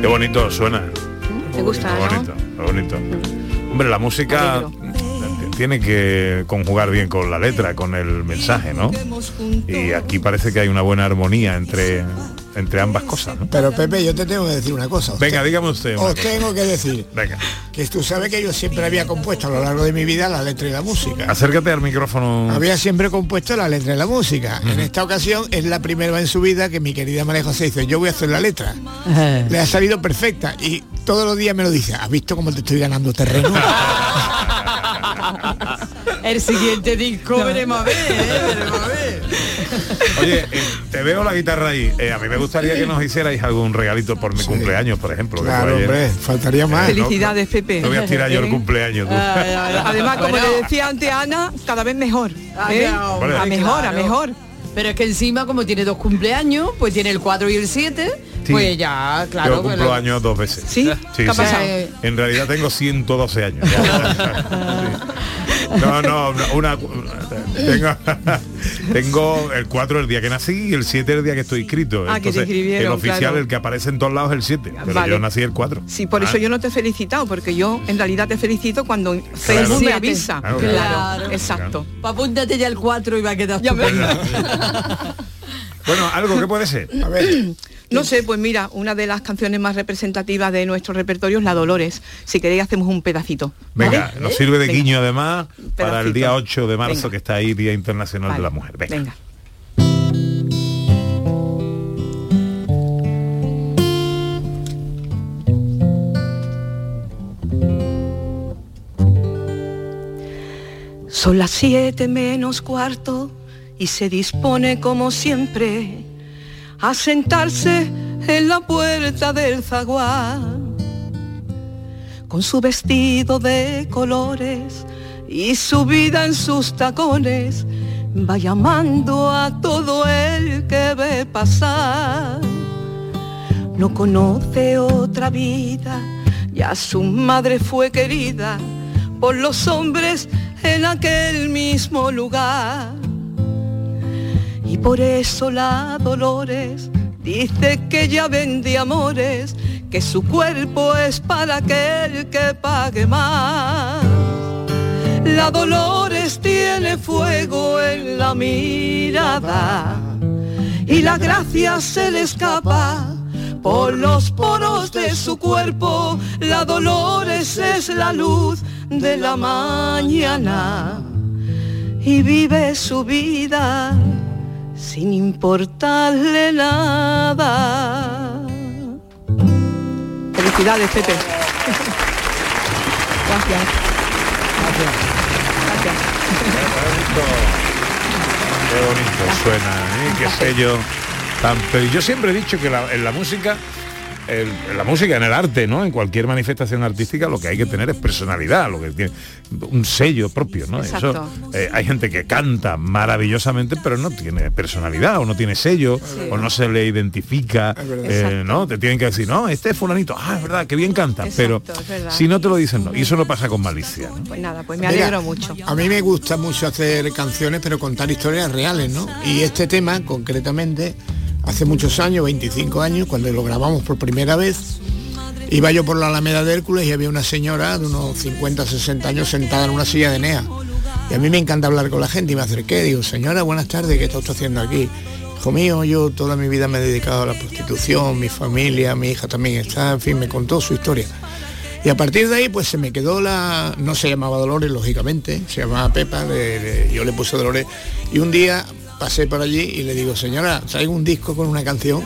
Qué bonito suena. ¿Te gusta, no? bonito, bonito. Hombre, la música tiene que conjugar bien con la letra, con el mensaje, ¿no? Y aquí parece que hay una buena armonía entre, entre ambas cosas, ¿no? Pero Pepe, yo te tengo que decir una cosa. Os Venga, dígame usted. una Os cosa. tengo que decir Venga, que tú sabes que yo siempre había compuesto a lo largo de mi vida la letra y la música. acércate al micrófono. Había siempre compuesto la letra y la música. En esta ocasión es la primera vez en su vida que mi querida María José dice, yo voy a hacer la letra. Le ha salido perfecta y todos los días me lo dice, ¿has visto cómo te estoy ganando terreno? El siguiente disco veremos a ver, ¿eh? veremos a ver. Oye, eh, te veo la guitarra ahí. Eh, a mí me gustaría que nos hicierais algún regalito por mi cumpleaños, por ejemplo. Claro, hombre, faltaría más. Felicidades, Pepe. No voy a estirar yo el ¿Eh? cumpleaños. tú. Además, como Bueno. le decía antes Ana, cada vez mejor. Ah, ¿eh? A mejor, a mejor. Pero es que encima, como tiene dos cumpleaños, pues tiene el 4 y el 7, Sí. pues ya, claro. Yo cumplo lo- años dos veces. ¿Sí? ¿Qué ha pasado? En realidad tengo 112 años. No, no, no, una tengo, tengo el 4 el día que nací y el 7 el día que estoy inscrito. Ah, que te Entonces, escribieron, el oficial, claro. el que aparece en todos lados es el 7. Pero Vale. yo nací el 4. Sí, por eso Ah. yo no te he felicitado, porque yo en realidad te felicito cuando Facebook me avisa. Claro, Claro, claro. exacto. Apúntate ya el 4 y va a quedar. Bueno, algo que puede ser. A ver. No sé, pues mira, una de las canciones más representativas de nuestro repertorio es La Dolores. Si queréis hacemos un pedacito. Venga, ¿vale? nos sirve de Venga. guiño además para el día 8 de marzo Venga. que está ahí, Día Internacional Vale, de la Mujer. Venga. venga. Son las siete menos cuarto y se dispone como siempre a sentarse en la puerta del zaguán con su vestido de colores y su vida en sus tacones va llamando a todo el que ve pasar. No conoce otra vida, ya su madre fue querida por los hombres en aquel mismo lugar. Por eso la Dolores dice que ya vende amores, que su cuerpo es para aquel que pague más. La Dolores tiene fuego en la mirada y la gracia se le escapa por los poros de su cuerpo. La Dolores es la luz de la mañana y vive su vida sin importarle nada. Felicidades, Pepe. Gracias. Qué bonito suena, ¿eh? qué sello tan pero yo siempre he dicho que la- en la música el- la música, en el arte, ¿no? En cualquier manifestación artística lo que hay que tener es personalidad, lo que tiene un sello propio, ¿no? Exacto. Eso, eh, hay gente que canta maravillosamente, pero no tiene personalidad, o no tiene sello, o no se le identifica, eh, ¿no? Te tienen que decir, no, este es fulanito, ah, es verdad, que bien canta, pero Exacto, si no te lo dicen, no. Y eso no pasa con malicia, ¿no? Pues nada, pues me Mira, alegro mucho. A mí me gusta mucho hacer canciones, pero contar historias reales, ¿no? Y este tema, concretamente, hace muchos años, 25 años, cuando lo grabamos por primera vez, iba yo por la Alameda de Hércules y había una señora de unos 50, 60 años sentada en una silla de NEA. Y a mí me encanta hablar con la gente y me acerqué, digo, señora, buenas tardes, ¿qué está usted haciendo aquí? Hijo mío, yo toda mi vida me he dedicado a la prostitución, mi familia, mi hija también está, en fin, me contó su historia. Y a partir de ahí pues se me quedó la... No se llamaba Dolores, lógicamente, se llamaba Pepa, yo le puse Dolores. Y un día pasé por allí y le digo, señora, traigo un disco con una canción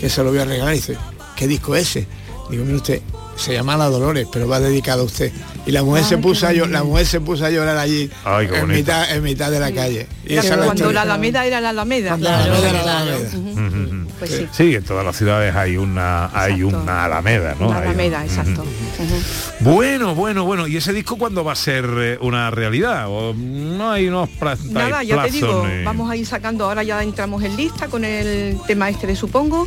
que se lo voy a regalar. Y dice, ¿qué disco es ese? Digo, mire usted, se llama La Dolores, pero va dedicado a usted. Y la mujer se puso a llorar, la mujer se puso a llorar allí Ay, en mitad, en mitad de la calle. Y esa la cuando la Alameda era la Alameda. La Alameda era la Alameda. Ujú. Pues sí. Sí, en todas las ciudades hay una hay una alameda, ¿no? Hay- Alameda, exacto. Bueno, bueno, bueno. ¿Y ese disco cuándo va a ser eh, una realidad? ¿O no hay unos pla- Nada, ya te plazos digo, ni- vamos a ir sacando, ahora ya entramos en lista con el tema este de Supongo,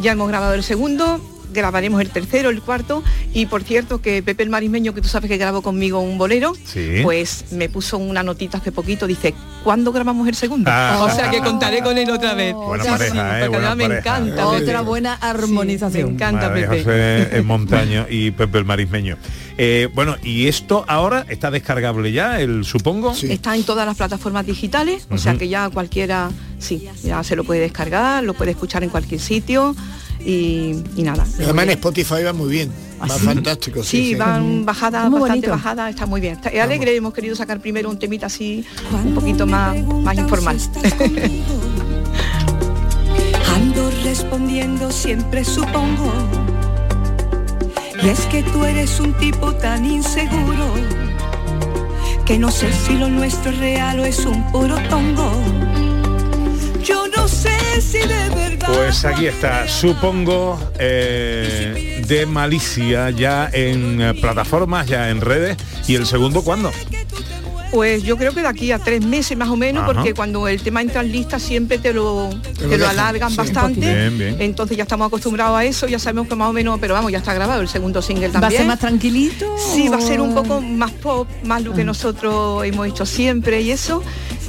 ya hemos grabado el segundo, grabaremos el tercero, el cuarto, y por cierto que Pepe el Marismeño, que tú sabes que grabó conmigo un bolero, Sí. pues me puso una notita hace poquito, dice, cuándo grabamos el segundo. Ah. o sea que contaré con él otra vez. Buena Sí, pareja, sí, ¿eh? porque Buena además me pareja. encanta. Otra Pepe. buena armonización. me encanta, María Pepe. José en Montaño y Pepe el Marismeño. Eh, bueno, y esto ahora está descargable ya, el supongo. Está en todas las plataformas digitales, o sea que ya cualquiera, sí, ya se lo puede descargar, lo puede escuchar en cualquier sitio y, y nada. Además en Spotify va muy bien. Va fantástico. Sí, Sí, sí. van bajadas, Muy bastante bonito. bajadas, está muy bien. Está es alegre, hemos querido sacar primero un temita así, un poquito más, más informal. Ando respondiendo siempre supongo. Y es que tú eres un tipo tan inseguro que no sé si lo nuestro es real o es un puro tongo. Yo no sé si de verdad. Pues aquí está, supongo, eh, de Malicia, ya en eh, plataformas, ya en redes. ¿Y el segundo cuándo? Pues yo creo que de aquí a tres meses más o menos, Ajá. porque cuando el tema entra en lista siempre te lo, te lo lo, dejan, alargan sí. bastante. Bien, bien. Entonces ya estamos acostumbrados a eso, ya sabemos que más o menos, pero vamos, ya está grabado el segundo single ¿Va a también. ser más tranquilito? Sí, va a ser un poco más pop, más lo que nosotros hemos hecho siempre y eso.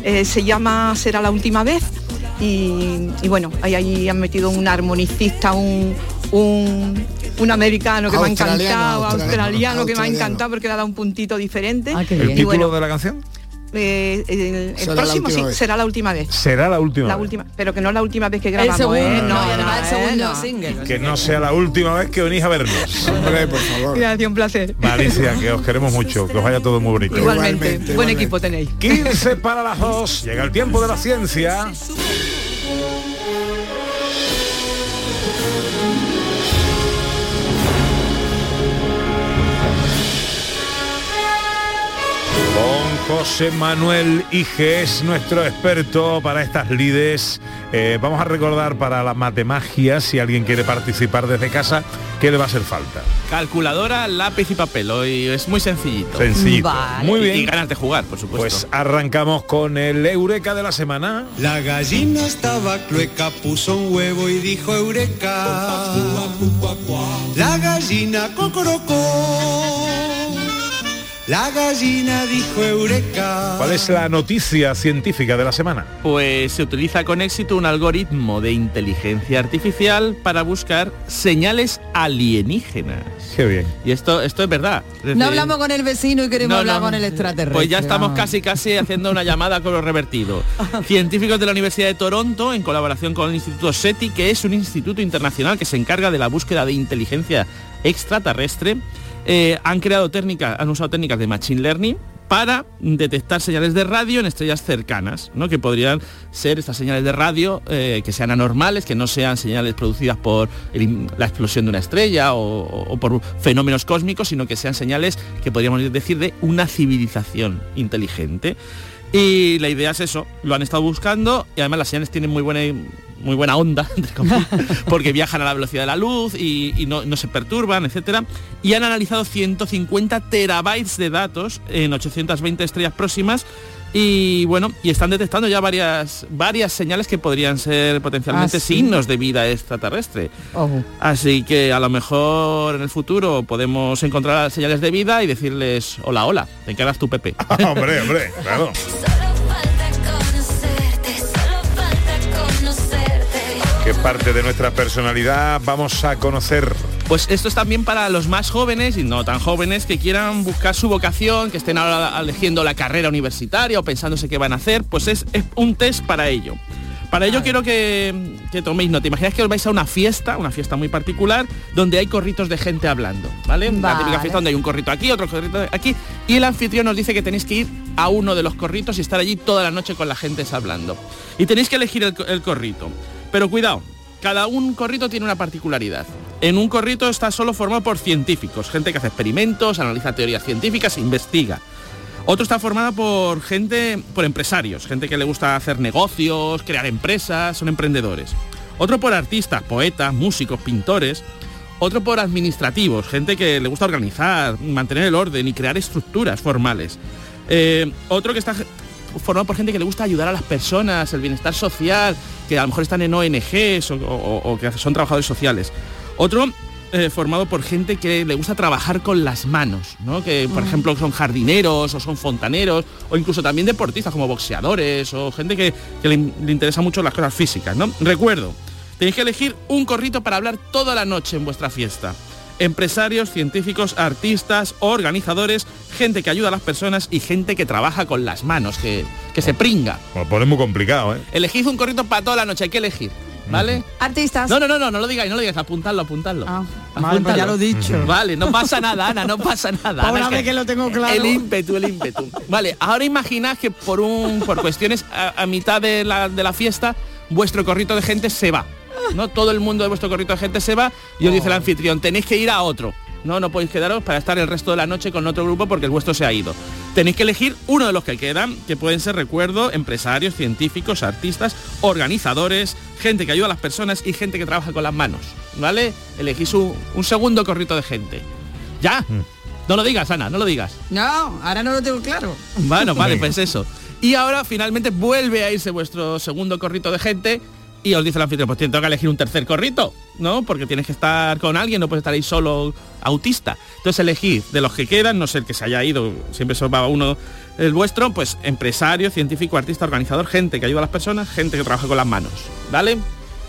Eh, se llama Será la última vez. Y, y bueno, ahí, ahí han metido un armonicista, un, un, un americano que me ha encantado, australiano, australiano, que me ha encantado porque le ha dado un puntito diferente. ¿El Y título bueno, de la canción? Eh, el, el Será la próximo última sí, vez. será la última vez. Será la última. La vez. última, pero que no la última vez que grabamos, segundo, ¿eh? no, el ¿eh? segundo No. single. Que no sea la última vez que venís a vernos. Hombre, por favor. Gracias, un placer. Malicia, que os queremos mucho, que os vaya todo muy bonito. Igualmente, buen equipo tenéis. 15 para las 2, llega el tiempo de la ciencia. José Manuel Ige es nuestro experto para estas lides. Eh, vamos a recordar para la matemagia, si alguien quiere participar desde casa, ¿qué le va a hacer falta? Calculadora, lápiz y papel. Hoy es muy sencillito. Sencillito. Muy Y- bien. Y ganas de jugar, por supuesto. Pues arrancamos con el Eureka de la semana. La gallina estaba clueca, puso un huevo y dijo eureka. La gallina cocorocó. La gallina dijo eureka. ¿Cuál es la noticia científica de la semana? Pues se utiliza con éxito un algoritmo de inteligencia artificial para buscar señales alienígenas. Qué bien. Y esto, esto es verdad. Es No decir, hablamos con el vecino y queremos No, hablar no. con el extraterrestre. Pues ya estamos vamos. casi casi haciendo una llamada con lo revertido. Científicos de la Universidad de Toronto, en colaboración con el Instituto SETI, que es un instituto internacional que se encarga de la búsqueda de inteligencia extraterrestre, eh, han creado técnicas, han usado técnicas de machine learning para detectar señales de radio en estrellas cercanas, ¿no? que podrían ser estas señales de radio eh, que sean anormales, que no sean señales producidas por la explosión de una estrella o por fenómenos cósmicos, sino que sean señales que podríamos decir de una civilización inteligente. Y la idea es eso, lo han estado buscando y además las señales tienen muy buena muy buena onda, porque viajan a la velocidad de la luz y, y no, no se perturban, etcétera. Y han analizado 150 terabytes de datos en 820 estrellas próximas y bueno, y están detectando ya varias, varias señales que podrían ser potencialmente Ah, sí. signos de vida extraterrestre. Así que a lo mejor en el futuro podemos encontrar señales de vida y decirles hola, hola, te encargas tu Pepe. hombre, hombre, claro. ¿Qué parte de nuestra personalidad vamos a conocer? Pues esto es también para los más jóvenes y no tan jóvenes que quieran buscar su vocación, que estén ahora eligiendo la carrera universitaria o pensándose qué van a hacer, pues es, es un test para ello. Para ello quiero que, que toméis nota. Imagináis que os vais a una fiesta, una fiesta muy particular, donde hay corritos de gente hablando, ¿vale? La típica fiesta donde hay un corrito aquí, otro corrito aquí, y el anfitrión nos dice que tenéis que ir a uno de los corritos y estar allí toda la noche con la gente hablando. Y tenéis que elegir el corrito. Pero cuidado, cada un corrito tiene una particularidad. En un corrito está solo formado por científicos, gente que hace experimentos, analiza teorías científicas, investiga. Otro está formado por gente, por empresarios, gente que le gusta hacer negocios, crear empresas, son emprendedores. Otro por artistas, poetas, músicos, pintores. Otro por administrativos, gente que le gusta organizar, mantener el orden y crear estructuras formales. Eh, otro que está formado por gente que le gusta ayudar a las personas, el bienestar social, que a lo mejor están en ONGs o, o- o que son trabajadores sociales. Otro eh, formado por gente que le gusta trabajar con las manos, ¿no? Que, por ejemplo, son jardineros o son fontaneros o incluso también deportistas como boxeadores o gente que, que le, le interesa mucho las cosas físicas, ¿no? Recuerdo, tenéis que elegir un corrito para hablar toda la noche en vuestra fiesta. Empresarios, científicos, artistas, organizadores, gente que ayuda a las personas y gente que trabaja con las manos, que, que se pringa. Lo pone muy complicado, ¿eh? Elegid un corrito para toda la noche, hay que elegir, ¿vale? Artistas. No, no, no, no, no lo digáis, no lo digáis, apuntadlo, apuntadlo. vale, pues ya lo he dicho. Vale, no pasa nada, Ana, no pasa nada. Es vez que lo tengo claro. El ímpetu, el ímpetu. Vale, ahora imaginad que por un por cuestiones a, a mitad de la, de la fiesta, vuestro corrito de gente se va. ¿No? Todo el mundo de vuestro corrito de gente se va y os dice el anfitrión, tenéis que ir a otro. No, no podéis quedaros para estar el resto de la noche con otro grupo porque el vuestro se ha ido. Tenéis que elegir uno de los que quedan, que pueden ser, recuerdo, empresarios, científicos, artistas, organizadores, gente que ayuda a las personas y gente que trabaja con las manos. ¿Vale? Elegís un, un segundo corrito de gente. ¿Ya? No lo digas, Ana, no lo digas. No, ahora no lo tengo claro. Bueno, vale, pues eso. Y ahora finalmente vuelve a irse vuestro segundo corrito de gente y os dice el anfitrión, pues tengo que elegir un tercer corrito, ¿no? Porque tienes que estar con alguien, no puedes estar ahí solo autista. Entonces elegid de los que quedan, no sé el que se haya ido, siempre se va uno el vuestro, pues empresario, científico, artista, organizador, gente que ayuda a las personas, gente que trabaja con las manos. ¿Vale?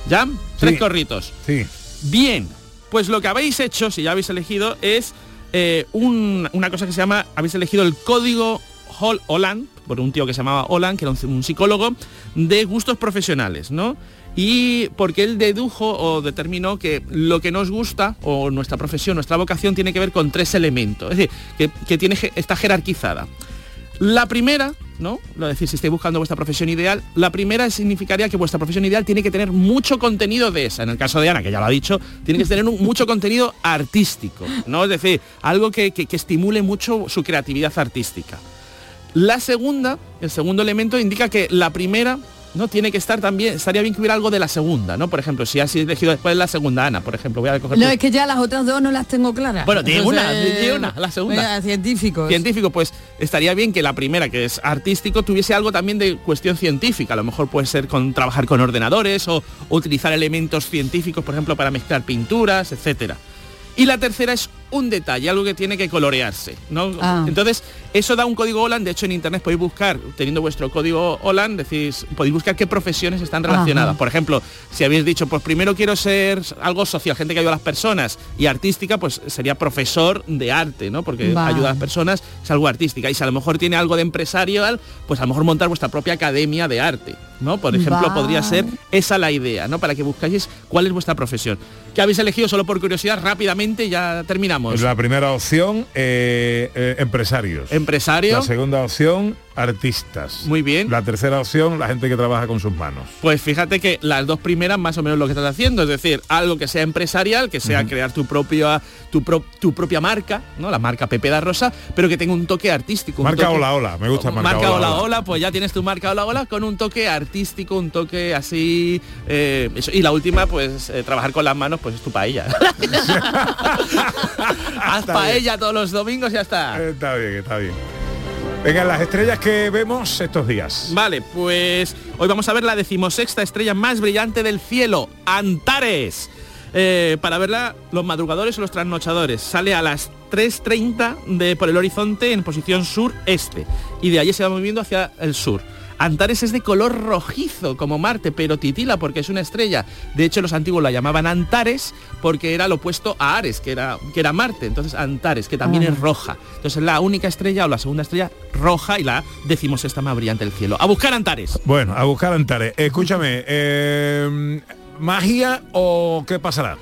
¿Ya? Tres corritos. Sí. Bien, pues lo que habéis hecho, si ya habéis elegido, es eh, un- una cosa que se llama, habéis elegido el código Hol Holland, por un tío que se llamaba Holland, que era un, un psicólogo, de gustos profesionales, ¿no? Y porque él dedujo o determinó que lo que nos gusta, o nuestra profesión, nuestra vocación, tiene que ver con tres elementos. Es decir, que, que tiene, está jerarquizada. La primera, ¿no? Lo decir, si estáis buscando vuestra profesión ideal, la primera significaría que vuestra profesión ideal tiene que tener mucho contenido de esa. En el caso de Ana, que ya lo ha dicho, tiene que tener un- mucho contenido artístico, ¿no? Es decir, algo que- que estimule mucho su creatividad artística. La segunda, el segundo elemento indica que la primera no tiene que estar también, estaría bien que hubiera algo de la segunda, ¿no? Por ejemplo, si has elegido después la segunda Ana, por ejemplo, voy a coger No, es que ya las otras dos no las tengo claras. Bueno, tiene una, tiene una, la segunda. venga, científicos. Científico, pues estaría bien que la primera, que es artístico, tuviese algo también de cuestión científica. A lo mejor puede ser con trabajar con ordenadores o, o utilizar elementos científicos, por ejemplo, para mezclar pinturas, etcétera. Y la tercera es un detalle, algo que tiene que colorearse. ¿no? Ah. Entonces, eso da un código Holland. De hecho, en internet podéis buscar, teniendo vuestro código decís, podéis buscar qué profesiones están relacionadas. Ajá. Por ejemplo, si habéis dicho, pues primero quiero ser algo social, gente que ayuda a las personas, y artística, pues sería profesor de arte, ¿no? Porque Vale. ayuda a las personas es algo artística. Y si a lo mejor tiene algo de empresarial, pues a lo mejor montar vuestra propia academia de arte, ¿no? Por ejemplo, Vale. podría ser esa la idea, ¿no? Para que buscáis cuál es vuestra profesión. ¿Qué habéis elegido solo por curiosidad? Rápidamente ya terminamos. La primera opción, eh, eh, empresarios. La segunda opción, artistas. Muy bien. La tercera opción, la gente que trabaja con sus manos. Pues fíjate que las dos primeras más o menos lo que estás haciendo, es decir, algo que sea empresarial, que sea crear tu propia tu, pro- tu propia marca, ¿no? La marca Pepe da Rosa, pero que tenga un toque artístico. Marca toque- Hola Hola, me gusta marca, Marca Hola hola, pues ya tienes tu marca hola hola con un toque artístico, un toque así. eh, eso. Y la última, pues eh, trabajar con las manos, pues es tu paella. Haz paella todos los domingos y ya está. Está bien, está bien. Venga, las estrellas que vemos estos días. Vale, pues hoy vamos a ver la decimosexta estrella más brillante del cielo, Antares. Eh, para verla, los madrugadores o los trasnochadores. Sale a las 3.30 de por el horizonte en posición sur-este. Y de allí se va moviendo hacia el sur. Antares es de color rojizo como Marte, pero titila porque es una estrella. De hecho, los antiguos la llamaban Antares porque era lo opuesto a Ares, que era, que era Marte. Entonces, Antares, que también Ah. es roja. Entonces, es la única estrella o la segunda estrella roja y la decimos esta más brillante del cielo. A buscar Antares. Bueno, a buscar Antares. Escúchame, eh, ¿magia o qué pasará?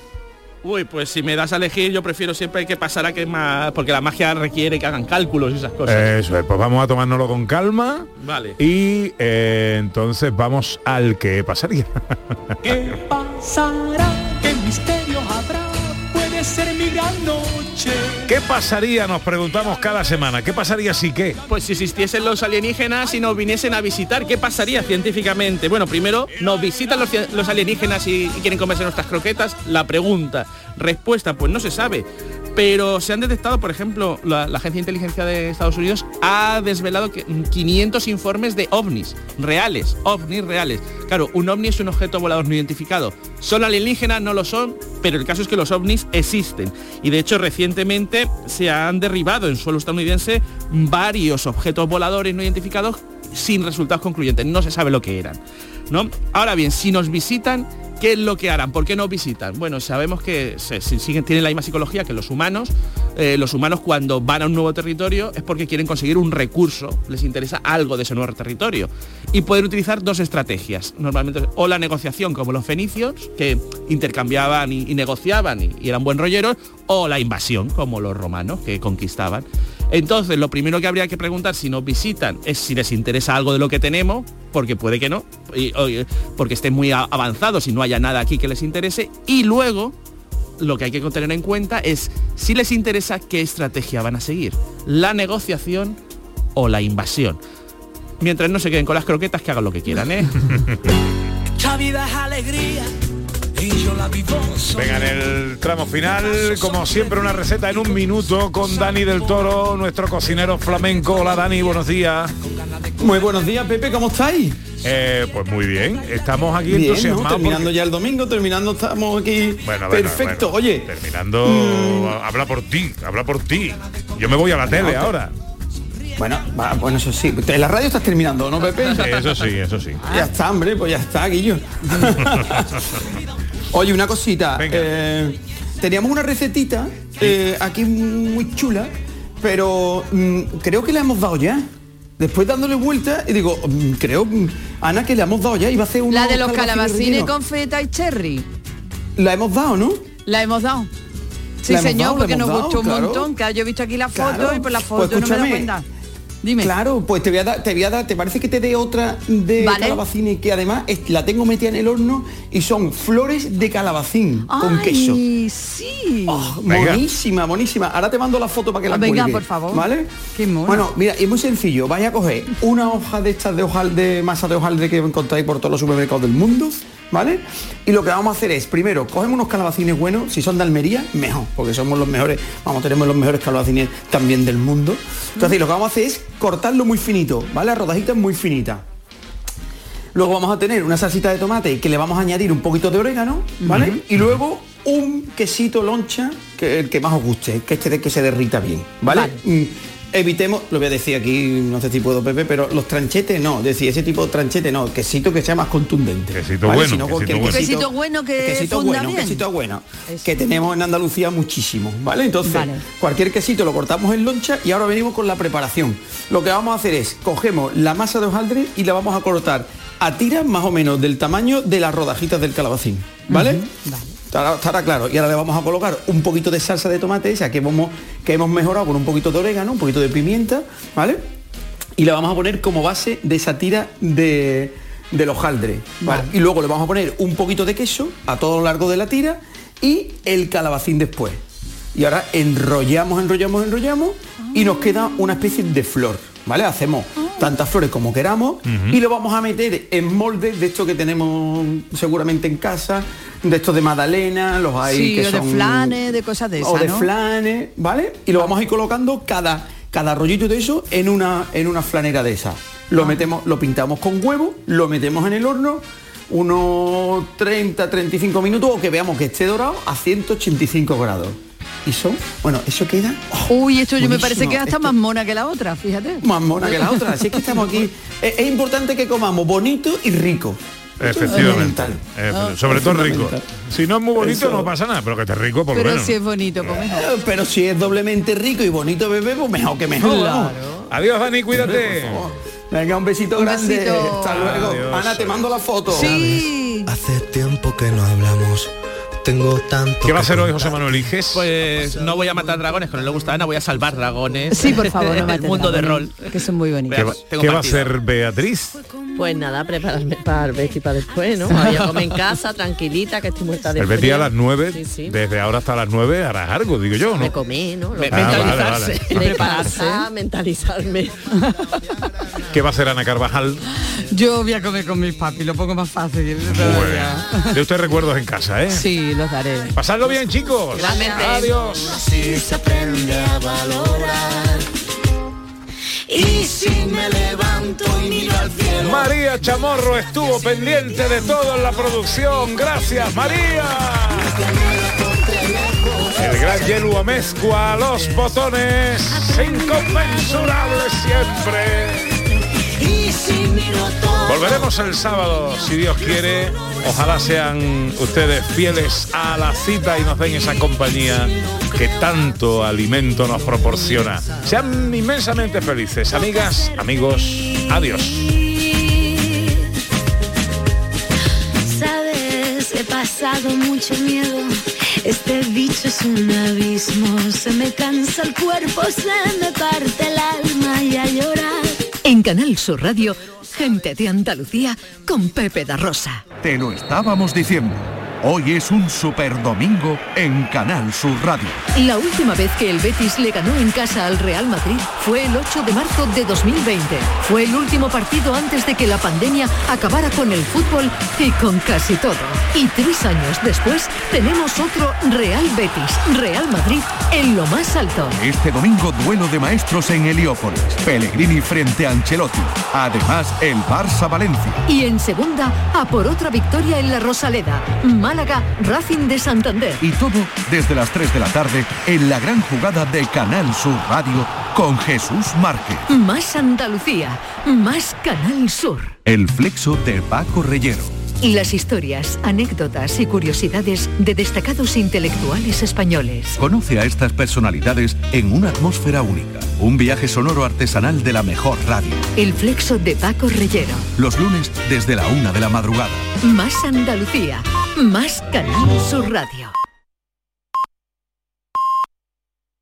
Uy, pues si me das a elegir, yo prefiero siempre que pasara que más... Porque la magia requiere que hagan cálculos y esas cosas. Eso es, pues vamos a tomárnoslo con calma. Vale. Y eh, entonces vamos al que pasaría. ¿Qué pasará? ¿Qué misterio habrá? Puede ser mi gran noche. ¿Qué pasaría? Nos preguntamos cada semana. ¿Qué pasaría si qué? Pues si existiesen los alienígenas y nos viniesen a visitar, ¿qué pasaría científicamente? Bueno, primero, ¿nos visitan los, los alienígenas y, y quieren comerse nuestras croquetas? La pregunta. Respuesta, pues no se sabe. Pero se han detectado, por ejemplo, la, Agencia de Inteligencia de Estados Unidos ha desvelado que 500 informes de ovnis reales, ovnis reales. Claro, un ovni es un objeto volador no identificado. ¿Son alienígenas? No lo son, pero el caso es que los ovnis existen. Y de hecho recientemente se han derribado en suelo estadounidense varios objetos voladores no identificados sin resultados concluyentes. No se sabe lo que eran. ¿no? Ahora bien, si nos visitan, ¿qué es lo que harán? ¿Por qué nos visitan? Bueno, sabemos que se, siguen, tienen la misma psicología que los humanos. Eh, los humanos cuando van a un nuevo territorio es porque quieren conseguir un recurso, les interesa algo de ese nuevo territorio. Y pueden utilizar dos estrategias, normalmente, o la negociación como los fenicios, que intercambiaban y, y negociaban y, y eran buen rolleros, o la invasión como los romanos, que conquistaban. Entonces, lo primero que habría que preguntar si nos visitan es si les interesa algo de lo que tenemos, porque puede que no, y- porque estén muy avanzados y no haya nada aquí que les interese. Y luego, lo que hay que tener en cuenta es si les interesa qué estrategia van a seguir, la negociación o la invasión. Mientras no se queden con las croquetas, que hagan lo que quieran, ¿eh? Vida es alegría Venga, en el tramo final, como siempre, una receta en un minuto con Dani del Toro, nuestro cocinero flamenco. Hola Dani, buenos días. Muy buenos días, Pepe, ¿cómo estáis? Eh, pues muy bien, estamos aquí Bien, ¿no? entusiasmados. Terminando porque- ya el domingo, terminando estamos aquí. Bueno, bueno, Perfecto, bueno, oye. Terminando, Mm. habla por ti, habla por ti. Yo me voy a la tele te- ahora. Bueno, va, bueno, eso sí. En la radio estás terminando, ¿no, Pepe? Eso sí, eso sí. Ya está, hombre, pues ya está, Guillo. Oye, una cosita. eh, teníamos una recetita eh, aquí muy chula, pero mm, creo que la hemos dado ya. Después dándole vuelta y digo, mm, creo, mm, Ana, que le hemos dado ya. Iba a hacer una La de los calabacines con feta y cherry. La hemos dado, ¿no? La hemos dado. Sí, señor, dado, porque nos dado, gustó un claro. montón. Que yo he visto aquí la foto Claro. y por la Pues foto no me he dado escúchame. cuenta. Dime. Claro, pues te voy a dar, te voy a dar, ¿te parece que te dé otra de Vale. calabacines que además es- la tengo metida en el horno y son flores de calabacín con queso? Sí. Venga. Monísima, monísima. Ahora te mando la foto para que la Ah, venga, cuelgue, por favor. ¿Vale? Qué mono. Bueno, mira, es muy sencillo. Vaya a coger una hoja de estas de hojal de masa de hojaldre que encontráis por todos los supermercados del mundo, ¿vale? Y lo que vamos a hacer es, primero, cogemos unos calabacines buenos, si son de Almería, mejor, porque somos los mejores, vamos, tenemos los mejores calabacines también del mundo. Entonces, lo que vamos a hacer es cortarlo muy finito, ¿vale? A rodajitas muy finitas. Luego vamos a tener una salsita de tomate que le vamos a añadir un poquito de orégano, ¿vale? Y luego un quesito loncha, que el que más os guste, que este de que se derrita bien, ¿vale? Mm, Evitemos, lo voy a decir aquí, no sé si puedo Pepe, pero los tranchetes no, es decir, ese tipo de tranchete no, quesito que sea más contundente. Quesito ¿vale? bueno, Si no, quesito bueno. Quesito bueno que quesito funda bueno, bien. quesito bueno, que tenemos en Andalucía muchísimo, ¿vale? Entonces, Vale. cualquier quesito lo cortamos en loncha y ahora venimos con la preparación. Lo que vamos a hacer es, cogemos la masa de hojaldre y la vamos a cortar a tiras más o menos del tamaño de las rodajitas del calabacín, ¿vale? Estará, estará claro. Y ahora le vamos a colocar un poquito de salsa de tomate, esa que hemos, que hemos mejorado con un poquito de orégano, un poquito de pimienta, ¿vale? y la vamos a poner como base de esa tira de, del hojaldre. ¿vale? Y luego le vamos a poner un poquito de queso a todo lo largo de la tira y el calabacín después. Y ahora enrollamos, enrollamos, enrollamos y nos queda una especie de flor. ¿Vale? Hacemos tantas flores como queramos y lo vamos a meter en moldes de esto que tenemos seguramente en casa, de estos de magdalena, los hay Sí, que o de son flanes, de cosas de esas, o de ¿no? flanes, ¿vale? Y lo vamos a ir colocando cada, cada rollito de eso en una, en una flanera de esas. Lo metemos, lo pintamos con huevo, lo metemos en el horno unos 30, 35 minutos o que veamos que esté dorado a 185 grados. Y son, bueno, eso queda Uy, esto yo me parece que hasta Esto- más mona que la otra, fíjate. más mona que la otra. Así es que estamos aquí. Es, es importante que comamos bonito y rico. Efectivamente. Eh, sobre todo rico. Si no es muy bonito Eso. no pasa nada, pero que esté rico por lo Pero menos. si es bonito, pues mejor. Eh, Pero si es doblemente rico y bonito bebé, pues mejor que mejor. vamos. Adiós Dani, cuídate. Venga, un besito Un grande. besito. Hasta luego. Adiós. Ana, te mando la foto. Sí. Hace tiempo que no hablamos. Tengo tanto. ¿Qué va a hacer hoy. José Manuel Iges? Pues no voy a matar dragones, que no le gusta a Ana, voy a salvar dragones. Sí, por favor, no El mundo de rol. Que son muy bonitos. ¿Qué va, tengo qué va a hacer Beatriz? Pues nada, prepararme para el Betty para después, ¿no? Voy a comer en casa, tranquilita, que estoy muerta de El Betty a las 9, Sí, sí. desde ahora hasta las 9 harás algo, digo yo, Me ¿no? comí, ¿no? Me- Ah, vale, mentalizarse. vale. Repasar, mentalizarme. ¿Qué va a hacer Ana Carvajal? Yo voy a comer con mis papis, lo pongo más fácil. De usted recuerdos en casa, ¿eh? Sí, los daré. Pasadlo bien, chicos. Igualmente. Adiós. Así se aprende a valorar. Y si me levanto y miro al cielo. María Chamorro estuvo pendiente de todo en la producción. Gracias, María. El gran Yelu Amezcua, los botones, inconmensurables siempre. Volveremos el sábado, si Dios quiere. Ojalá sean ustedes fieles a la cita y nos den esa compañía que tanto alimento nos proporciona. Sean inmensamente felices, amigas, amigos. Adiós. Sabes, he pasado mucho miedo. Este bicho es un abismo. Se me cansa el cuerpo, se me parte el alma y a llorar. En Canal Sur Radio, gente de Andalucía con Pepe da Rosa. Te lo estábamos diciendo. Hoy es un super domingo en Canal Sur Radio. La última vez que el Betis le ganó en casa al Real Madrid fue el 8 de marzo de 2020. Fue el último partido antes de que la pandemia acabara con el fútbol y con casi todo. Y tres años después tenemos otro Real Betis, Real Madrid en lo más alto. Este domingo duelo de maestros en Heliópolis. Pellegrini frente a Ancelotti. Además, el Barça Valencia. Y en segunda, a por otra victoria en la Rosaleda. Málaga, Racing de Santander. Y todo desde las 3 de la tarde en la gran jugada de Canal Sur Radio con Jesús Márquez. Más Andalucía, más Canal Sur. El flexo de Paco Reyero. Las historias, anécdotas y curiosidades de destacados intelectuales españoles. Conoce a estas personalidades en una atmósfera única. Un viaje sonoro artesanal de la mejor radio. El flexo de Paco Reyero. Los lunes desde la una de la madrugada. Más Andalucía, más Canal Sur Radio.